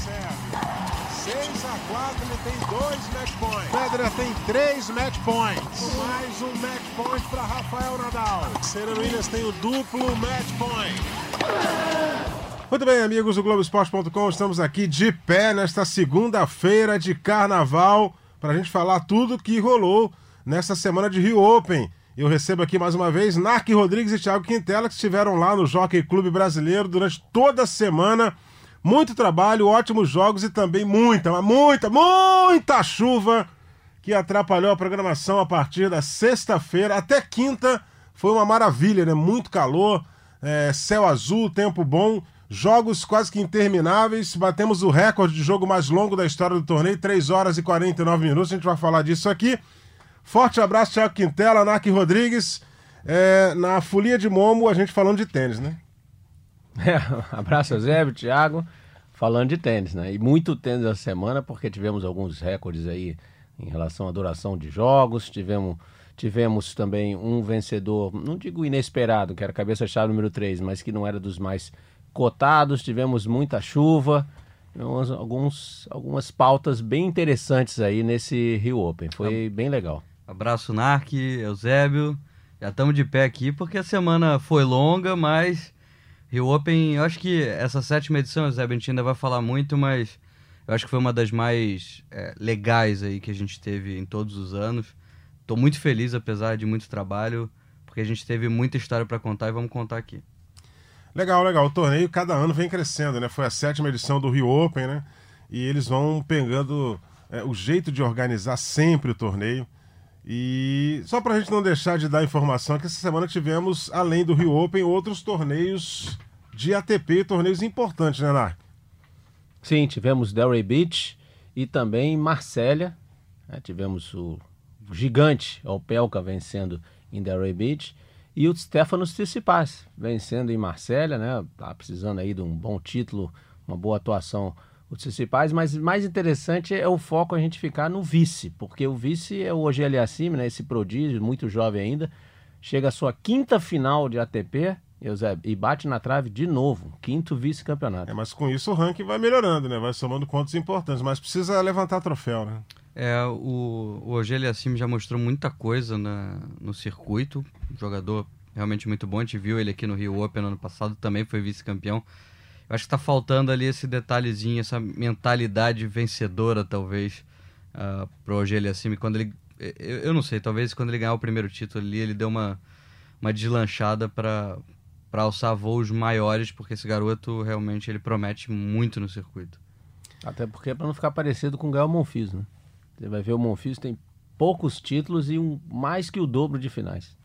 serve. 6 a 4 ele tem dois match points. Federer tem três match points. Mais um match point para Rafael Nadal. Serena Williams tem o duplo match point. Muito bem, amigos do Globoesporte.com, estamos aqui de pé nesta segunda-feira de carnaval para a gente falar tudo que rolou nessa semana de Rio Open. Eu recebo aqui mais uma vez Narc Rodrigues e Thiago Quintela, que estiveram lá no Jockey Clube Brasileiro durante toda a semana. Muito trabalho, ótimos jogos e também muita, muita, muita chuva que atrapalhou a programação a partir da sexta-feira até quinta. Foi uma maravilha, né? Muito calor, é, céu azul, tempo bom, jogos quase que intermináveis. Batemos o recorde de jogo mais longo da história do torneio, 3 horas e 49 minutos. A gente vai falar disso aqui. Forte abraço, Thiago Quintela, Narc Rodrigues. É, na Folia de Momo, a gente falando de tênis, né? É, abraço, Eusébio, Thiago, falando de tênis, né? E muito tênis essa semana, porque tivemos alguns recordes aí em relação à duração de jogos, tivemos, tivemos também um vencedor, não digo inesperado, que era cabeça-chave número 3, mas que não era dos mais cotados, tivemos muita chuva, alguns, algumas pautas bem interessantes aí nesse Rio Open, foi bem legal. Abraço, Narc, Eusébio. Já estamos de pé aqui porque a semana foi longa, mas Rio Open, eu acho que essa sétima edição, Eusébio, a gente ainda vai falar muito, mas eu acho que foi uma das mais é, legais aí que a gente teve em todos os anos. Estou muito feliz, apesar de muito trabalho, porque a gente teve muita história para contar e vamos contar aqui. Legal, legal. O torneio cada ano vem crescendo, né? Foi a sétima edição do Rio Open, né? E eles vão pegando é, o jeito de organizar sempre o torneio. E só para a gente não deixar de dar informação, que essa semana tivemos, além do Rio Open, outros torneios de ATP, torneios importantes, né, Nar? Sim, tivemos Delray Beach e também Marsella. Né? Tivemos o gigante Opelka vencendo em Delray Beach e o Stefanos Tsitsipas vencendo em Marsella, né? Tá precisando aí de um bom título, uma boa atuação os principais, mas mais interessante é o foco a gente ficar no vice, porque o vice é o Ogeli Assim, né, esse prodígio, muito jovem ainda, chega à sua quinta final de ATP Eusébio, e bate na trave de novo, quinto vice-campeonato. É, mas com isso o ranking vai melhorando, né? Vai somando pontos importantes, mas precisa levantar troféu, né? É, o, o Ogeli Assim já mostrou muita coisa na, no circuito, jogador realmente muito bom, a gente viu ele aqui no Rio Open ano passado, também foi vice-campeão. Eu acho que está faltando ali esse detalhezinho, essa mentalidade vencedora, talvez, uh, pro Ogeli Assimi. Quando ele. Eu, eu, não sei, talvez quando ele ganhar o primeiro título ali, ele deu uma, uma deslanchada para para alçar voos maiores, porque esse garoto realmente ele promete muito no circuito. Até porque é para não ficar parecido com o Gael Monfils, né? Você vai ver o Monfils tem poucos títulos e um mais que o dobro de finais.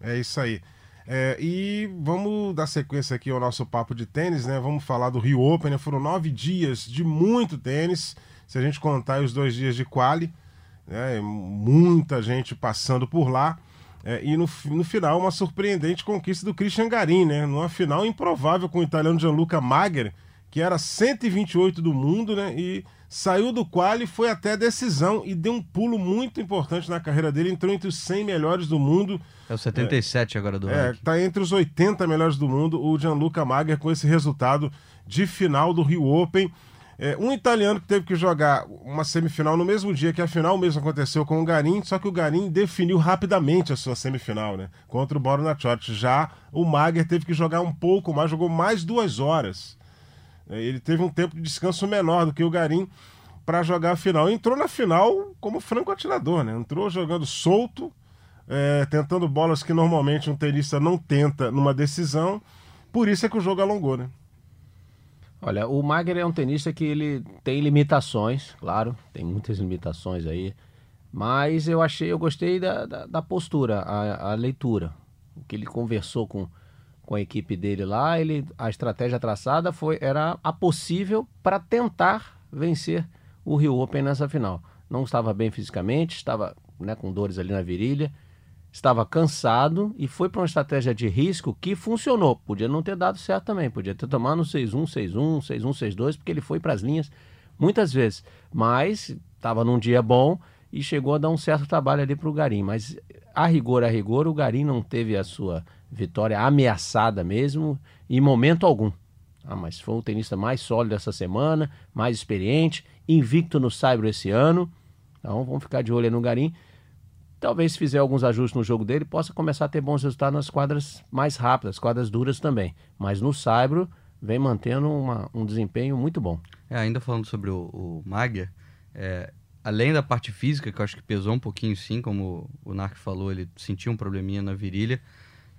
É isso aí. É, e vamos dar sequência aqui ao nosso papo de tênis, né? Vamos falar do Rio Open, né? Foram nove dias de muito tênis. Se a gente contar os dois dias de quali, né? muita gente passando por lá. É, e no, no final, uma surpreendente conquista do Christian Garin, né? Numa final improvável com o italiano Gianluca Magher, que era 128 do mundo, né? E saiu do quali, foi até a decisão e deu um pulo muito importante na carreira dele, entrou entre os 100 melhores do mundo. É o 77 é, agora do É, tá entre os 80 melhores do mundo, o Gianluca Magher com esse resultado de final do Rio Open. É, um italiano que teve que jogar uma semifinal no mesmo dia que a final mesmo aconteceu com o Garim, só que o Garim definiu rapidamente a sua semifinal, né? Contra o Borna Chort. Já o Magher teve que jogar um pouco mais, jogou mais duas horas. É, ele teve um tempo de descanso menor do que o Garim para jogar a final. Entrou na final como franco atirador, né? Entrou jogando solto, é, tentando bolas que normalmente um tenista não tenta numa decisão. Por isso é que o jogo alongou, né? Olha, o Magner é um tenista que ele tem limitações, claro, tem muitas limitações aí. Mas eu achei, eu gostei da, da, da postura, a, a leitura. O que ele conversou com, com a equipe dele lá, ele, a estratégia traçada foi era a possível para tentar vencer o Rio Open nessa final. Não estava bem fisicamente, estava né, com dores ali na virilha, estava cansado e foi para uma estratégia de risco que funcionou. Podia não ter dado certo também, podia ter tomado no 6-1, 6-1, 6-1, 6-2, porque ele foi para as linhas muitas vezes. Mas estava num dia bom e chegou a dar um certo trabalho ali para o Garim. Mas a rigor, a rigor, o Garim não teve a sua vitória ameaçada mesmo, em momento algum. Ah, mas foi o tenista mais sólido essa semana, mais experiente, invicto no Saibro esse ano. Então vamos ficar de olho no Garim. Talvez se fizer alguns ajustes no jogo dele, possa começar a ter bons resultados nas quadras mais rápidas, quadras duras também. Mas no Saibro vem mantendo uma, um desempenho muito bom. É, ainda falando sobre o, o Magia, é, além da parte física, que eu acho que pesou um pouquinho sim, como o Narc falou, ele sentiu um probleminha na virilha,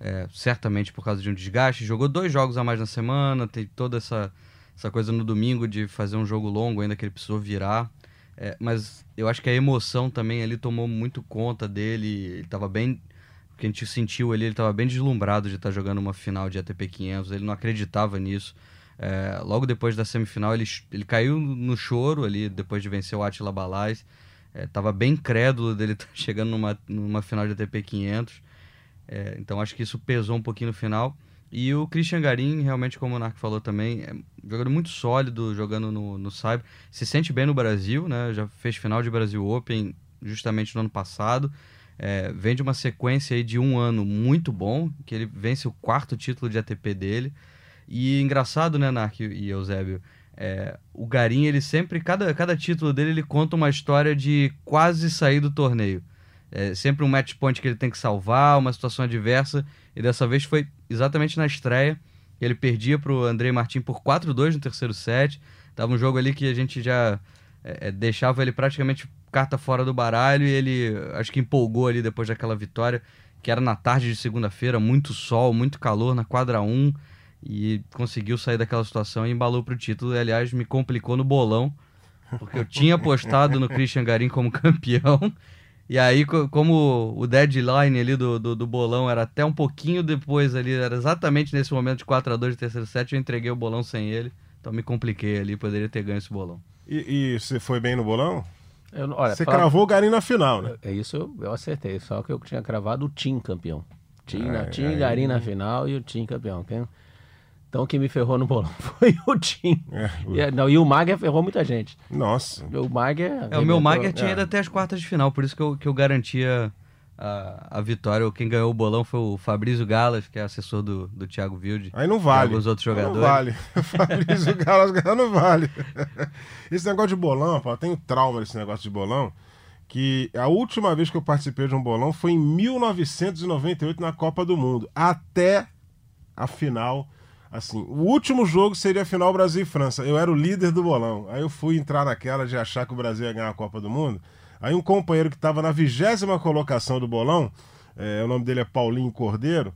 é, certamente por causa de um desgaste. Jogou dois jogos a mais na semana, tem toda essa, essa coisa no domingo de fazer um jogo longo ainda que ele precisou virar. É, mas eu acho que a emoção também ali tomou muito conta dele. Ele estava bem. que a gente sentiu ali, ele estava bem deslumbrado de estar tá jogando uma final de ATP 500. Ele não acreditava nisso. É, logo depois da semifinal, ele, ele caiu no choro ali, depois de vencer o Attila Balaz. Estava é, bem crédulo dele estar tá chegando numa, numa final de ATP 500. É, então acho que isso pesou um pouquinho no final. E o Christian Garim, realmente, como o Narco falou também, é um jogador muito sólido, jogando no, no Cyber. Se sente bem no Brasil, né? Já fez final de Brasil Open justamente no ano passado. É, vem de uma sequência aí de um ano muito bom, que ele vence o quarto título de ATP dele. E engraçado, né, Narco e Eusébio? É, o Garim, ele sempre, cada, cada título dele, ele conta uma história de quase sair do torneio. É sempre um match point que ele tem que salvar, uma situação adversa. E dessa vez foi exatamente na estreia. Ele perdia para o Andrei Martin por 4-2 no terceiro set. Tava um jogo ali que a gente já é, é, deixava ele praticamente carta fora do baralho e ele acho que empolgou ali depois daquela vitória, que era na tarde de segunda-feira, muito sol, muito calor na quadra 1 e conseguiu sair daquela situação e embalou para o título. E, aliás, me complicou no bolão, porque eu tinha apostado no Christian Garim como campeão e aí, como o deadline ali do, do, do, bolão era até um pouquinho depois ali, era exatamente nesse momento de 4 a 2 de terceiro set, eu entreguei o bolão sem ele. Então me compliquei ali, poderia ter ganho esse bolão. E, e você foi bem no bolão? Eu, olha, você cravou o Garim na final, né? É isso, eu, eu, acertei. Só que eu tinha cravado o Tim campeão. Tim, é, Tim Garim na final e o Tim campeão. Quem, então quem me ferrou no bolão foi o Tim. É, o... E, não, e o Mager ferrou muita gente. Nossa. O Mager. É, o meu Mager tinha é. ido até as quartas de final, por isso que eu, que eu garantia a, a vitória. Quem ganhou o bolão foi o Fabrício Galas, que é assessor do, do Thiago Wilde. Aí não vale. Os outros jogadores. Não vale. O Fabrício Galas não vale. Esse negócio de bolão, pô, eu tenho trauma desse negócio de bolão. Que a última vez que eu participei de um bolão foi em 1998 na Copa do Mundo. Até a final Assim, o último jogo seria a final Brasil e França. Eu era o líder do bolão. Aí eu fui entrar naquela de achar que o Brasil ia ganhar a Copa do Mundo. Aí um companheiro que estava na vigésima colocação do bolão, é, o nome dele é Paulinho Cordeiro,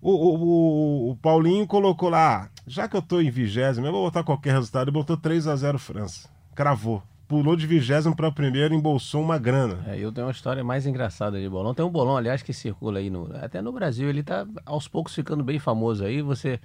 o, o, o, o Paulinho colocou lá, já que eu estou em vigésimo, eu vou botar qualquer resultado, ele botou 3 a 0 França. Cravou. Pulou de vigésimo para primeiro, embolsou uma grana. É, eu tenho uma história mais engraçada de bolão. Tem um bolão, aliás, que circula aí, no, até no Brasil, ele está aos poucos ficando bem famoso aí. Você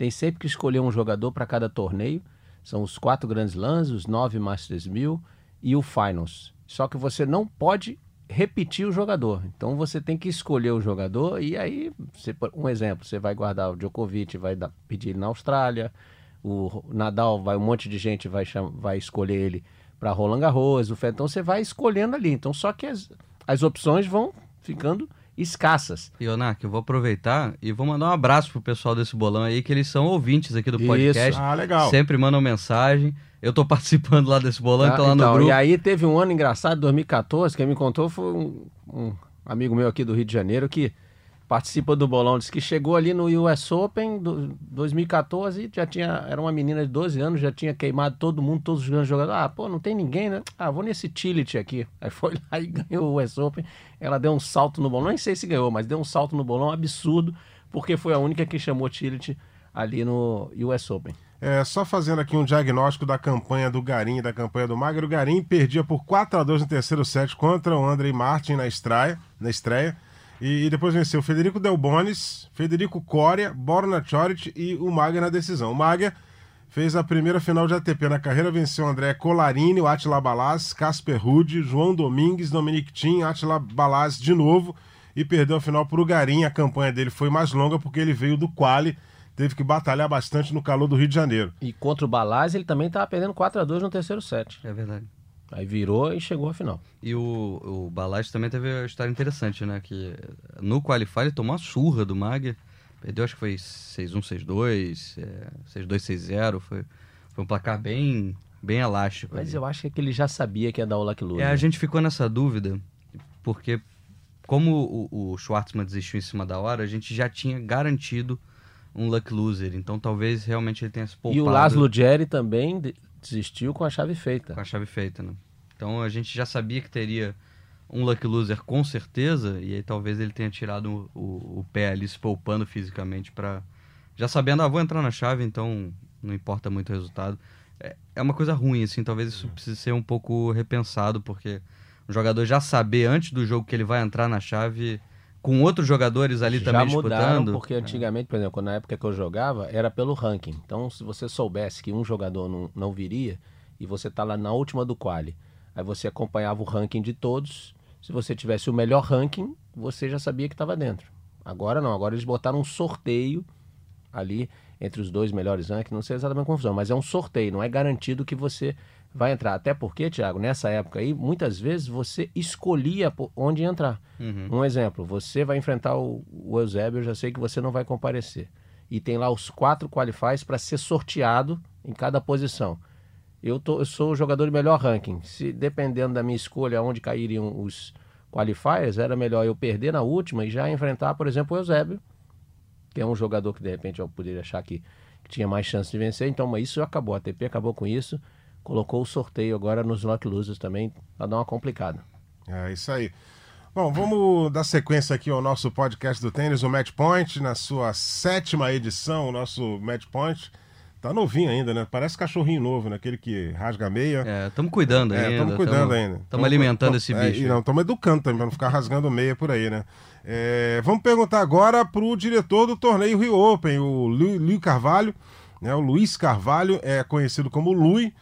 tem sempre que escolher um jogador para cada torneio. São os quatro grandes lãs, os nove Masters 1000 e o Finals. Só que você não pode repetir o jogador. Então você tem que escolher o jogador e aí, você, um exemplo, você vai guardar o Djokovic, vai dar, pedir ele na Austrália, o Nadal, vai um monte de gente vai, vai escolher ele para Roland Garros, o Fed, então você vai escolhendo ali. Então só que as, as opções vão ficando escassas. Ionak, eu vou aproveitar e vou mandar um abraço pro pessoal desse bolão aí, que eles são ouvintes aqui do podcast. Isso. Ah, legal. Sempre mandam mensagem. Eu tô participando lá desse bolão, ah, então lá no então, grupo. E aí teve um ano engraçado, 2014, quem me contou foi um, um amigo meu aqui do Rio de Janeiro que participa do bolão, disse que chegou ali no US Open do 2014 já tinha, era uma menina de 12 anos, já tinha queimado todo mundo, todos os grandes jogadores. Ah, pô, não tem ninguém, né? Ah, vou nesse Tillit aqui. Aí foi lá e ganhou o US Open. Ela deu um salto no bolão, nem sei se ganhou, mas deu um salto no bolão absurdo, porque foi a única que chamou Tillit ali no US Open. É, só fazendo aqui um diagnóstico da campanha do Garim da campanha do Magro. O Garim perdia por 4 a 2 no terceiro set contra o Andrei Martin na estreia. Na estreia e, e depois venceu Federico Del Bonis, Federico Coria, Borna Choric e o Maga na decisão. O Maga fez a primeira final de ATP na carreira, venceu André Colarini, o Atila Balaz, Casper Rude, João Domingues, Dominic Thiem, Atila Balaz de novo e perdeu a final para o Garim. A campanha dele foi mais longa porque ele veio do quali, teve que batalhar bastante no calor do Rio de Janeiro. E contra o Balaz ele também estava perdendo 4 a 2 no terceiro set. É verdade. Aí virou e chegou à final. E o, o Balazs também teve uma história interessante, né? Que no Qualify ele tomou uma surra do Mag. Perdeu, acho que foi 6-1, 6-2, é, 6-2, 6-0. Foi, foi um placar bem, bem elástico. Mas ali. eu acho que ele já sabia que ia dar o Lucky Loser. É, a gente ficou nessa dúvida, porque como o, o Schwartzman desistiu em cima da hora, a gente já tinha garantido um luck loser. Então talvez realmente ele tenha se poupado. E o Laszlo Jerry também desistiu com a chave feita. com a chave feita, né? Então a gente já sabia que teria um luck loser com certeza, e aí talvez ele tenha tirado o, o pé ali se poupando fisicamente para já sabendo, ah, vou entrar na chave, então não importa muito o resultado. É, é uma coisa ruim, assim, talvez isso precise ser um pouco repensado, porque o jogador já saber antes do jogo que ele vai entrar na chave, com outros jogadores ali Já também mudaram, disputando. porque antigamente, por exemplo, na época que eu jogava, era pelo ranking. Então, se você soubesse que um jogador não, não viria, e você tá lá na última do quali, aí você acompanhava o ranking de todos. Se você tivesse o melhor ranking, você já sabia que estava dentro. Agora não, agora eles botaram um sorteio ali entre os dois melhores rankings, não sei exatamente como funciona, mas é um sorteio, não é garantido que você vai entrar. Até porque, Thiago, nessa época aí, muitas vezes você escolhia onde entrar. Uhum. Um exemplo, você vai enfrentar o, o Eusébio, eu já sei que você não vai comparecer. E tem lá os quatro qualifies para ser sorteado em cada posição. Eu, tô, eu sou o jogador de melhor ranking. Se dependendo da minha escolha onde cairiam os qualifiers, era melhor eu perder na última e já enfrentar, por exemplo, o Eusébio, que é um jogador que de repente eu poderia achar que, que tinha mais chance de vencer. Então, mas isso acabou. A ATP acabou com isso. Colocou o sorteio agora nos Lock Losers também, para dar uma complicada. É isso aí. Bom, vamos dar sequência aqui ao nosso podcast do tênis, o Match Point, na sua sétima edição, o nosso Match Point. Tá novinho ainda, né? Parece cachorrinho novo, né? Aquele que rasga a meia. É, estamos cuidando É, ainda. estamos cuidando tamo- ainda. Estamos alimentando esse é, bicho. e não, estamos educando também, para não ficar rasgando meia por aí, né? É, vamos perguntar agora pro diretor do torneio Rio Open, o Lu, Lu Carvalho, né? O Luiz Carvalho, é conhecido como Lui.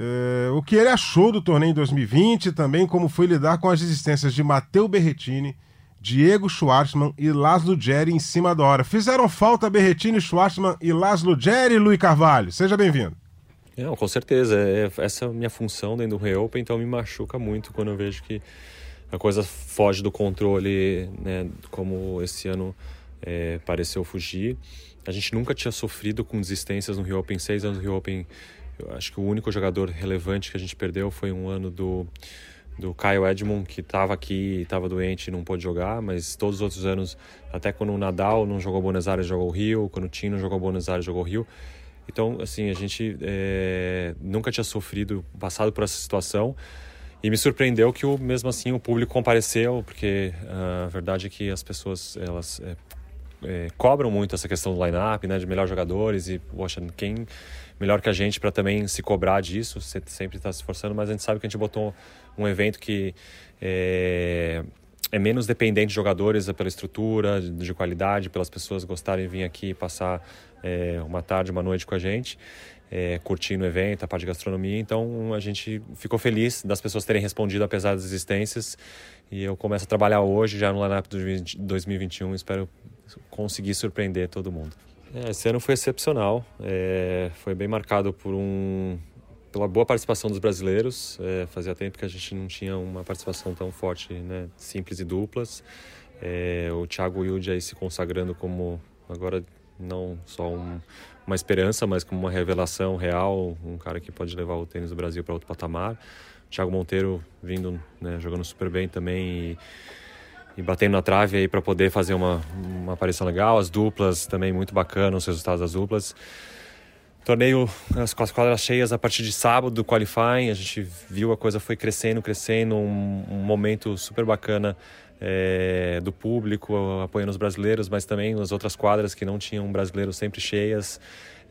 É, o que ele achou do torneio em 2020, também como foi lidar com as existências de Matteo Berretini, Diego Schwartzman e Laszlo Jerry em cima da hora. Fizeram falta Berretini, Schwartzman e Laszlo Jerry, Lui Carvalho. Seja bem-vindo. Não, com certeza. É, essa é a minha função dentro do Reopen, então me machuca muito quando eu vejo que a coisa foge do controle, né, como esse ano é, pareceu fugir. A gente nunca tinha sofrido com desistências no Rio Open, seis anos do Rio Open. Eu acho que o único jogador relevante que a gente perdeu foi um ano do, do Kyle Edmond, que estava aqui, estava doente e não pôde jogar, mas todos os outros anos, até quando o Nadal não jogou Buenos Aires, jogou Rio, quando o Tino jogou Buenos Aires, jogou Rio. Então, assim, a gente é, nunca tinha sofrido, passado por essa situação. E me surpreendeu que, o, mesmo assim, o público compareceu, porque ah, a verdade é que as pessoas, elas é, é, cobram muito essa questão do line-up, né, de melhores jogadores. E, poxa, quem melhor que a gente para também se cobrar disso? Você sempre está se esforçando, mas a gente sabe que a gente botou um evento que é, é menos dependente de jogadores pela estrutura, de, de qualidade, pelas pessoas gostarem de vir aqui passar é, uma tarde, uma noite com a gente, é, curtindo o evento, a parte de gastronomia. Então a gente ficou feliz das pessoas terem respondido apesar das existências. E eu começo a trabalhar hoje, já no lineup do 2021. Espero conseguir surpreender todo mundo. É, esse ano foi excepcional, é, foi bem marcado por um pela boa participação dos brasileiros. É, fazia tempo que a gente não tinha uma participação tão forte, né, simples e duplas. É, o Thiago Wilde aí se consagrando como agora não só um, uma esperança, mas como uma revelação real, um cara que pode levar o tênis do Brasil para outro patamar. O Thiago Monteiro vindo, né, jogando super bem também e, e batendo na trave aí para poder fazer uma, uma aparição legal. As duplas também muito bacanas, os resultados das duplas. Torneio as, com as quadras cheias a partir de sábado do qualifying, a gente viu a coisa foi crescendo, crescendo, um, um momento super bacana é, do público apoiando os brasileiros, mas também as outras quadras que não tinham brasileiros sempre cheias.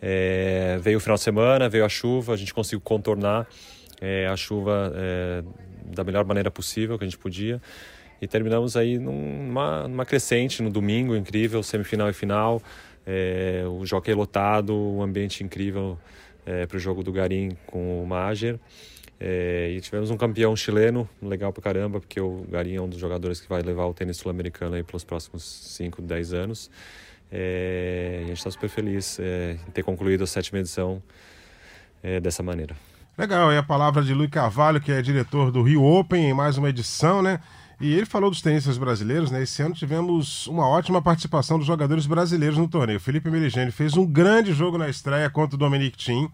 É, veio o final de semana, veio a chuva, a gente conseguiu contornar é, a chuva da melhor maneira possível que a gente podia e terminamos aí numa, numa crescente no domingo, incrível, semifinal e final. É, o jockey lotado, um ambiente incrível é, para o jogo do Garim com o Mager. É, e tivemos um campeão chileno, legal pra caramba, porque o Garim é um dos jogadores que vai levar o tênis sul-americano aí pelos próximos 5, 10 anos. É, a gente está super feliz é, em ter concluído a sétima edição é, dessa maneira. Legal, e a palavra de Luiz Carvalho, que é diretor do Rio Open, em mais uma edição, né? E ele falou dos tenistas brasileiros, né? Esse ano tivemos uma ótima participação dos jogadores brasileiros no torneio. Felipe Meligeni fez um grande jogo na estreia contra o Dominic Thiem.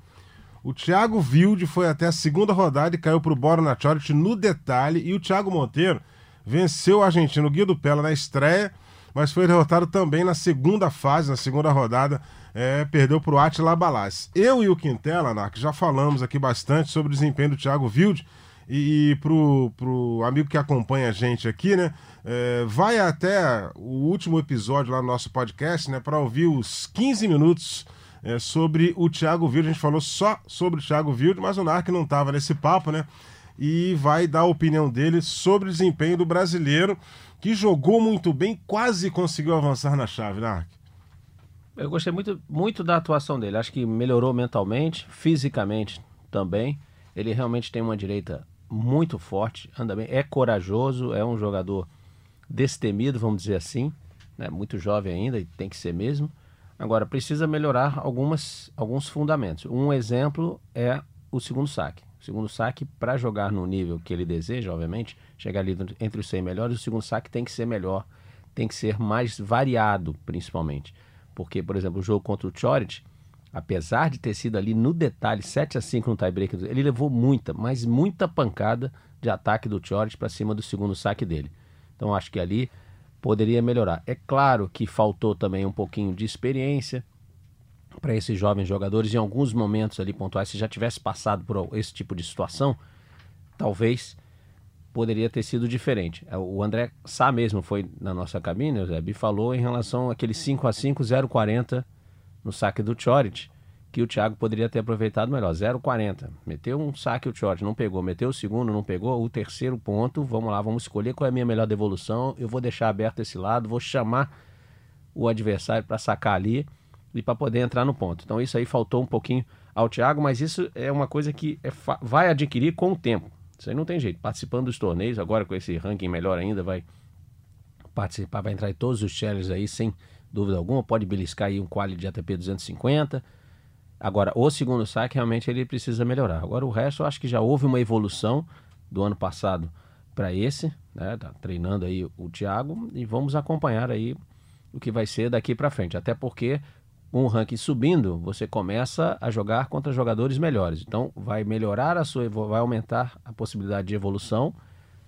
O Thiago Wilde foi até a segunda rodada e caiu para o Borna Choric no detalhe. E o Thiago Monteiro venceu o argentino Guido Pella na estreia, mas foi derrotado também na segunda fase, na segunda rodada. É, perdeu para o Atila Balaz. Eu e o Quintela, Narc, já falamos aqui bastante sobre o desempenho do Thiago Wilde e, e pro, pro amigo que acompanha a gente aqui, né? É, vai até o último episódio lá no nosso podcast, né? Para ouvir os 15 minutos é, sobre o Thiago Wilde. A gente falou só sobre o Thiago Wilde, mas o Narc não estava nesse papo, né? E vai dar a opinião dele sobre o desempenho do brasileiro, que jogou muito bem, quase conseguiu avançar na chave, Narc. Eu gostei muito, muito da atuação dele. Acho que melhorou mentalmente, fisicamente também. Ele realmente tem uma direita muito forte, anda bem, é corajoso, é um jogador destemido, vamos dizer assim, né? muito jovem ainda e tem que ser mesmo. Agora, precisa melhorar algumas, alguns fundamentos. Um exemplo é o segundo saque. O segundo saque, para jogar no nível que ele deseja, obviamente, chegar ali entre os 100 melhores, o segundo saque tem que ser melhor, tem que ser mais variado, principalmente. Porque, por exemplo, o jogo contra o Choric, apesar de ter sido ali no detalhe 7 a 5 no tiebreak, ele levou muita, mas muita pancada de ataque do Chorich para cima do segundo saque dele. Então acho que ali poderia melhorar. É claro que faltou também um pouquinho de experiência para esses jovens jogadores em alguns momentos ali pontuais, se já tivesse passado por esse tipo de situação, talvez poderia ter sido diferente. É, o André Sá mesmo foi na nossa cabine, o Zé, e falou em relação àquele 5 a 5 040 no saque do Choric, que o Thiago poderia ter aproveitado melhor. 0,40. Meteu um saque o Choric, não pegou. Meteu o segundo, não pegou. O terceiro ponto, vamos lá, vamos escolher qual é a minha melhor devolução. Eu vou deixar aberto esse lado, vou chamar o adversário para sacar ali e para poder entrar no ponto. Então isso aí faltou um pouquinho ao Thiago, mas isso é uma coisa que é vai adquirir com o tempo. Isso aí não tem jeito. Participando dos torneios, agora com esse ranking melhor ainda, vai participar, vai entrar em todos os challenges aí sem dúvida alguma. Pode beliscar aí um quali de ATP 250. Agora, o segundo saque realmente ele precisa melhorar. Agora, o resto eu acho que já houve uma evolução do ano passado para esse, né? Tá treinando aí o Thiago e vamos acompanhar aí o que vai ser daqui para frente. Até porque o ranking subindo, você começa a jogar contra jogadores melhores. Então, vai melhorar a sua, vai aumentar a possibilidade de evolução,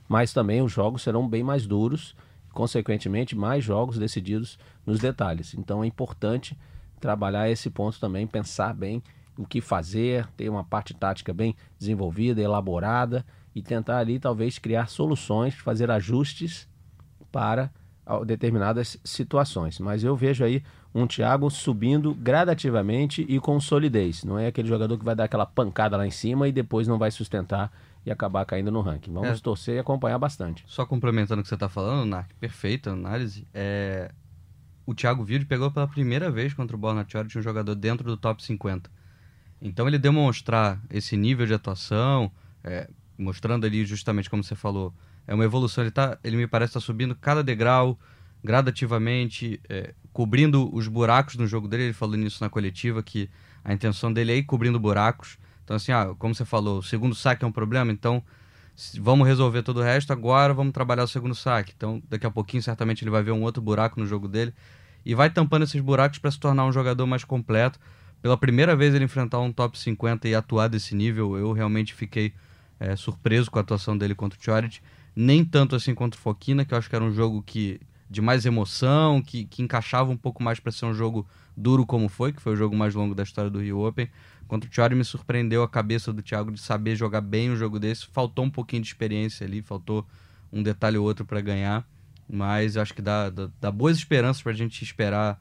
mas também os jogos serão bem mais duros consequentemente, mais jogos decididos nos detalhes. Então é importante trabalhar esse ponto também, pensar bem o que fazer, ter uma parte tática bem desenvolvida, elaborada e tentar ali talvez criar soluções, fazer ajustes para determinadas situações. Mas eu vejo aí um Thiago subindo gradativamente e com solidez. Não é aquele jogador que vai dar aquela pancada lá em cima e depois não vai sustentar e acabar caindo no ranking. Vamos é. torcer e acompanhar bastante. Só complementando o que você está falando, Narc, perfeita análise. É... O Thiago Wilde pegou pela primeira vez contra o Borna Choric um jogador dentro do top 50. Então ele demonstrar esse nível de atuação, é, mostrando ali justamente como você falou, é uma evolução. Ele, tá, ele me parece estar tá subindo cada degrau gradativamente, é, cobrindo os buracos no jogo dele. Ele falou nisso na coletiva, que a intenção dele é ir cobrindo buracos. Então, assim, ah, como você falou, o segundo saque é um problema, então vamos resolver todo o resto, agora vamos trabalhar o segundo saque. Então, daqui a pouquinho, certamente, ele vai ver um outro buraco no jogo dele e vai tampando esses buracos para se tornar um jogador mais completo. Pela primeira vez ele enfrentar um top 50 e atuar desse nível, eu realmente fiquei é, surpreso com a atuação dele contra o Choric. Nem tanto assim contra o Foquina, que eu acho que era um jogo que de mais emoção, que, que encaixava um pouco mais para ser um jogo duro como foi, que foi o jogo mais longo da história do Rio Open. Contra o Thiago me surpreendeu a cabeça do Thiago de saber jogar bem um jogo desse. Faltou um pouquinho de experiência ali, faltou um detalhe ou outro para ganhar. Mas acho que dá, dá, dá boas esperanças para a gente esperar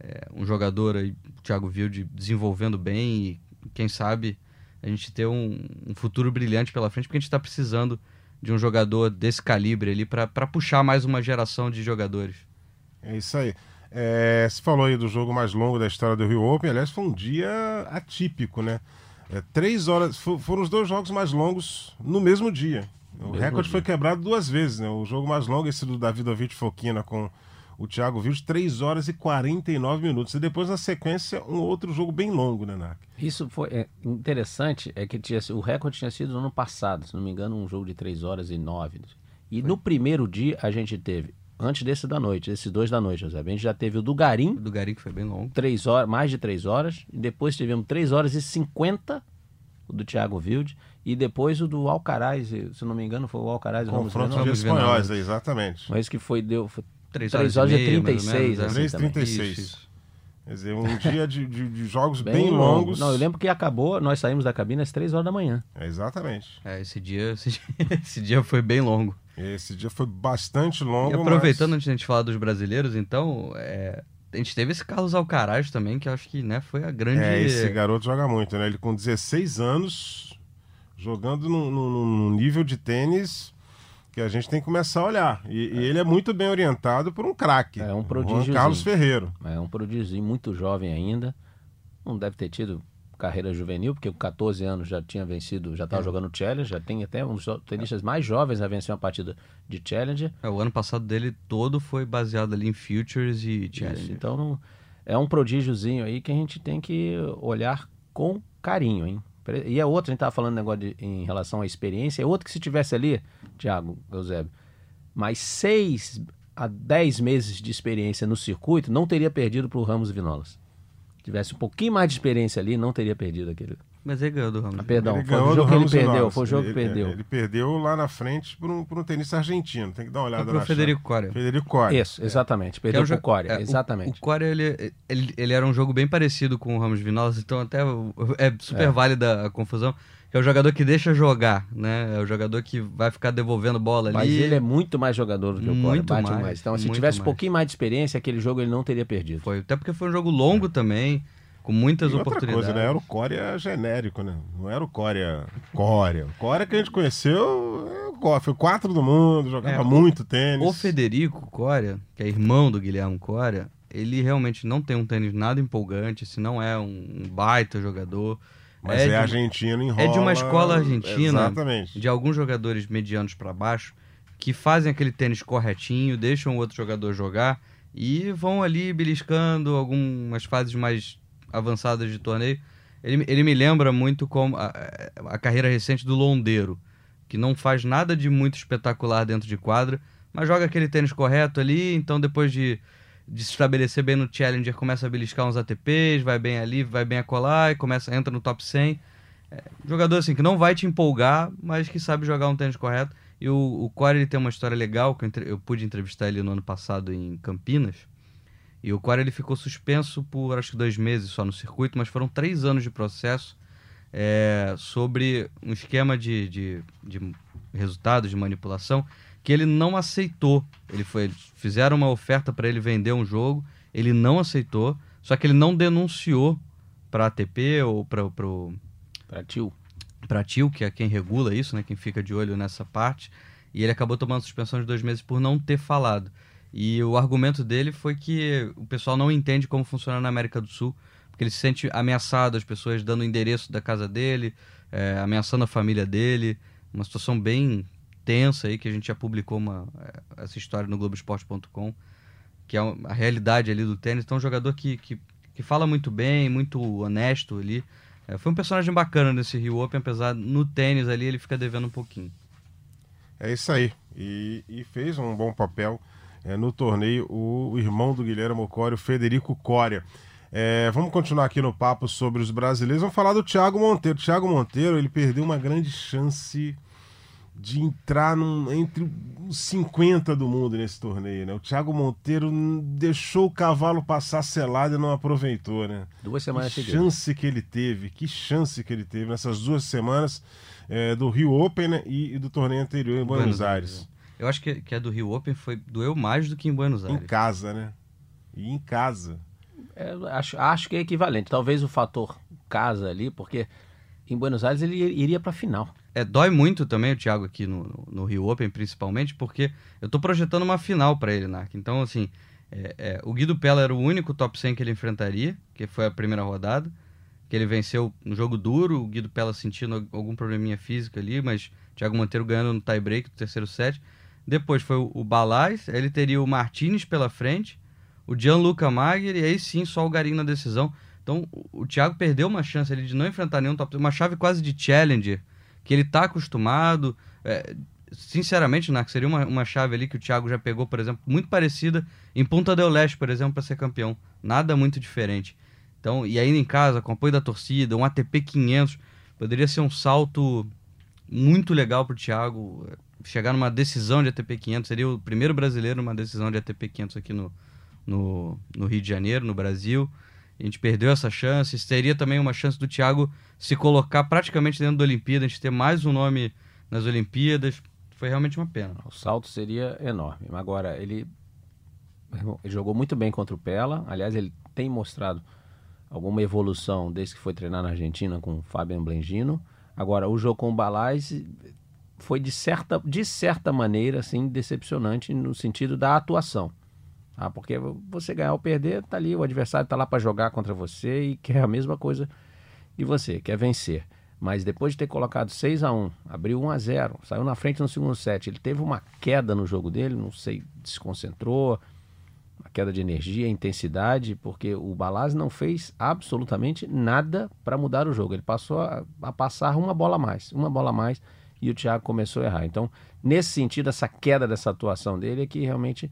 é, um jogador aí, o Thiago Wilde, desenvolvendo bem e quem sabe a gente ter um, um futuro brilhante pela frente, porque a gente está precisando de um jogador desse calibre ali para puxar mais uma geração de jogadores. É isso aí. É, você falou aí do jogo mais longo da história do Rio Open, aliás, foi um dia atípico, né? É, três horas, foram os dois jogos mais longos no mesmo dia. O mesmo recorde dia. foi quebrado duas vezes, né? O jogo mais longo, esse do Davidovich Foquina com o Thiago Vildes, 3 horas e 49 minutos. E depois, na sequência, um outro jogo bem longo, né, Narc? Isso foi é, interessante, é que tinha, o recorde tinha sido no ano passado, se não me engano, um jogo de 3 horas e 9. E no primeiro dia a gente teve, antes desse da noite, esses dois da noite, José, a gente já teve o do Garim, O do Garim que foi bem longo. três horas, mais de três horas, e depois tivemos três horas e 50 o do Thiago Wilde, e depois o do Alcaraz, se não me engano, foi o Alcaraz e Confronto de Renault. Vamos ver espanhóis, exatamente. Mas que foi, deu, foi Três Três horas, horas e e meia, mais ou 36, menos, é. assim. 3,36. Isso, isso. Quer dizer, um dia de, de- de jogos bem, bem, longos. Não, eu lembro que acabou, nós saímos da cabine às três horas da manhã. É, exatamente. É, esse dia, esse, dia- esse dia foi bem longo. Esse dia foi bastante longo. E aproveitando mas... antes de a gente falar dos brasileiros, então, é, a gente teve esse Carlos Alcaraz também, que eu acho que né, foi a grande. É, esse garoto joga muito, né? Ele com 16 anos, jogando num, num- num nível de tênis que a gente tem que começar a olhar. E, e ele é muito bem orientado por um craque. É, um prodígiozinho. Carlos Ferreiro. É um prodígio muito jovem ainda. Não deve ter tido carreira juvenil, porque com 14 anos já tinha vencido, já estava jogando Challenge, já tem até um dos tenistas mais jovens a vencer uma partida de Challenger. É, o ano passado dele todo foi baseado ali em Futures e Isso, Challenge. então não- é um prodígiozinho aí que a gente tem que olhar com carinho, hein? E é outro, a gente estava falando negócio de- em relação à experiência, é outro que se tivesse ali, Thiago Eusébio, mais seis a dez meses de experiência no circuito, não teria perdido para o Ramos Vinolas. Se tivesse um pouquinho mais de experiência ali, não teria perdido aquele. Mas ele ganhou do Ramos. Ah, perdão, ele foi o jogo que ele perdeu, foi o jogo que Ele- perdeu. Ele perdeu lá na frente por um, por um tenista argentino. Tem que dar uma olhada Foi pro na Federico chave. Coria. Federico Coria. Isso, exatamente. Que é Perdeu pro Coria, é, o- exatamente. O, Coria, ele, ele, ele era um jogo bem parecido com o Ramos Vinolas, então até o- é super É. válida a confusão. Que é o jogador que deixa jogar, né? É o jogador que vai ficar devolvendo bola ali. Mas ele é muito mais jogador do que o Muito bate mais, mais. Então, se muito tivesse um pouquinho mais de experiência, aquele jogo ele não teria perdido. Foi, até porque foi um jogo longo também, com muitas E outra oportunidades. coisa, né? Era o Coria genérico, né? Não era o Coria Coria. O Coria que a gente conheceu é foi o quatro do mundo, jogava É, o- muito tênis. O Federico Coria, que é irmão do Guilherme Coria, ele realmente não tem um tênis nada empolgante, se não é um baita jogador. Mas é, de- argentino, enrola. é de uma escola argentina. Exatamente. de alguns jogadores medianos para baixo que fazem aquele tênis corretinho, deixam o outro jogador jogar e vão ali beliscando algumas fases mais avançadas de torneio. Ele, ele me lembra muito como a, a carreira recente do Londeiro, que não faz nada de muito espetacular dentro de quadra, mas joga aquele tênis correto ali, então depois de, de se estabelecer bem no Challenger, começa a beliscar uns ATPs, vai bem ali, vai bem a colar e começa, entra no top 100. É, jogador assim que não vai te empolgar, mas que sabe jogar um tênis correto. E o, o Corey ele tem uma história legal, que eu, entre- eu pude entrevistar ele no ano passado em Campinas. E o Corey ele ficou suspenso por acho que dois meses só no circuito, mas foram três anos de processo é, sobre um esquema de, de, de resultados, de manipulação, que ele não aceitou. Ele foi, fizeram uma oferta para ele vender um jogo, ele não aceitou, só que ele não denunciou para a ATP ou para o Pra tio. para TIL, que é quem regula isso, né, quem fica de olho nessa parte, e ele acabou tomando suspensão de dois meses por não ter falado. E o argumento dele foi que o pessoal não entende como funciona na América do Sul, porque ele se sente ameaçado, as pessoas dando o endereço da casa dele, é, ameaçando a família dele, uma situação bem tensa aí, que a gente já publicou uma, é, essa história no Globoesporte.com, que é a realidade ali do tênis. Então, um jogador que, que, que fala muito bem, muito honesto ali, é, foi um personagem bacana nesse Rio Open, apesar no tênis ali ele fica devendo um pouquinho. É isso aí. E, e fez um bom papel é, no torneio o, irmão do Guilherme Coria, o Federico Coria. É, vamos continuar aqui no papo sobre os brasileiros. Vamos falar do Thiago Monteiro. Thiago Monteiro ele perdeu uma grande chance de entrar num- entre os 50 do mundo nesse torneio. Né? O Thiago Monteiro deixou o cavalo passar selado e não aproveitou. Né? Duas semanas que seguidas. chance que ele teve, que chance que ele teve nessas duas semanas é, do Rio Open né, e, e do torneio anterior em Buenos, Buenos Aires. Eu acho que, que a do Rio Open foi doeu mais do que em Buenos Em Aires. casa, né? E em casa. É, acho, acho que é equivalente. Talvez o fator casa ali, porque em Buenos Aires ele iria pra final. É, dói muito também o Thiago aqui no, no, Rio Open, principalmente, porque eu tô projetando uma final para ele, Narc. Então, assim, é, é, o Guido Pella era o único top 100 que ele enfrentaria, que foi a primeira rodada, que ele venceu no jogo duro, o Guido Pella sentindo algum probleminha físico ali, mas Thiago Monteiro ganhando no tie-break do terceiro set. Depois foi o, o Balaz, ele teria o Martinez pela frente, o Gianluca Magher, e aí sim só o Garim na decisão. Então, o, o Thiago perdeu uma chance ali de não enfrentar nenhum top 100, uma chave quase de challenger, que ele tá acostumado. é, sinceramente, Narco, seria uma, uma chave ali que o Thiago já pegou, por exemplo, muito parecida em Punta del Leste, por exemplo, para ser campeão. Nada muito diferente. Então, e ainda em casa, com apoio da torcida, um ATP 500, poderia ser um salto muito legal para o Thiago. Chegar numa decisão de ATP 500, seria o primeiro brasileiro numa decisão de ATP 500 aqui no, no, no Rio de Janeiro, no Brasil. A gente perdeu essa chance. Seria também uma chance do Thiago se colocar praticamente dentro da Olimpíada, a gente ter mais um nome nas Olimpíadas. Foi realmente uma pena. O salto seria enorme. Agora, ele, ele jogou muito bem contra o Pela. Aliás, ele tem mostrado alguma evolução desde que foi treinar na Argentina com o Fabian Blengino. Agora, o jogo com o Balaz foi de certa, de certa maneira assim, decepcionante no sentido da atuação. Ah, porque você ganhar ou perder, tá ali, o adversário tá lá para jogar contra você e quer a mesma coisa que você, quer vencer. Mas depois de ter colocado 6 a 1 abriu 1 a 0 saiu na frente no segundo set, ele teve uma queda no jogo dele, não sei, desconcentrou, uma queda de energia, intensidade, porque o Balaz não fez absolutamente nada para mudar o jogo. Ele passou a, a, passar uma bola a mais, uma bola a mais, e o Thiago começou a errar. Então, nesse sentido, essa queda dessa atuação dele é que realmente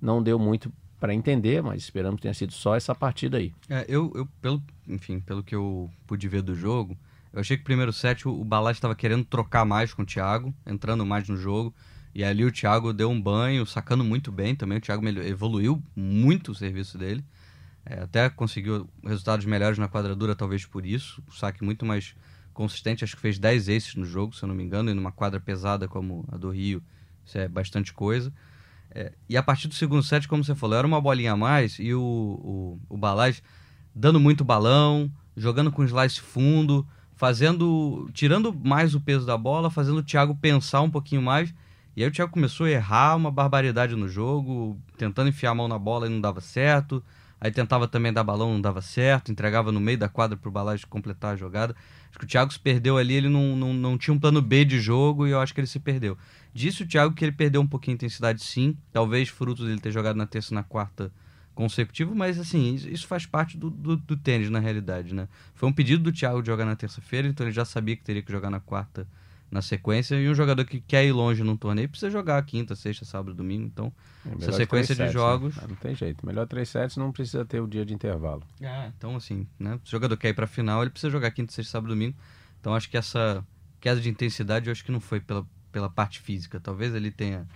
não deu muito para entender, mas esperamos que tenha sido só essa partida aí. É, eu, eu, pelo, enfim, pelo que eu pude ver do jogo, eu achei que o primeiro set o, Balaz estava querendo trocar mais com o Thiago, entrando mais no jogo. E ali o Thiago deu um banho, sacando muito bem também. O Thiago evoluiu muito o serviço dele. É, até conseguiu resultados melhores na quadradura, talvez por isso. O saque muito mais consistente. Acho que fez 10 aces no jogo, se eu não me engano. E numa quadra pesada como a do Rio, isso é bastante coisa. É, e a partir do segundo set, como você falou, era uma bolinha a mais. E o, o, o Balaz dando muito balão, jogando com slice fundo, fazendo. tirando mais o peso da bola, fazendo o Thiago pensar um pouquinho mais e aí o Thiago começou a errar uma barbaridade no jogo, tentando enfiar a mão na bola e não dava certo. Aí tentava também dar balão, não dava certo, entregava no meio da quadra pro Balage completar a jogada. Acho que o Thiago se perdeu ali, ele não, não, não tinha um plano B de jogo e eu acho que ele se perdeu. Disse o Thiago que ele perdeu um pouquinho de intensidade sim, talvez fruto dele ter jogado na terça e na quarta consecutivo, mas assim, isso faz parte do, do, do, tênis na realidade, né? Foi um pedido do Thiago de jogar na terça-feira, então ele já sabia que teria que jogar na quarta na sequência. E um jogador que quer ir longe num torneio precisa jogar quinta, sexta, sábado, domingo. Então, é essa sequência de, sets, né? jogos. Né? Não tem jeito. Melhor três sets não precisa ter o dia de intervalo. É, então assim, né? Se o jogador quer ir pra final, ele precisa jogar quinta, sexta, sábado, domingo. Então acho que essa queda de intensidade eu acho que não foi pela, pela parte física. Talvez ele tenha,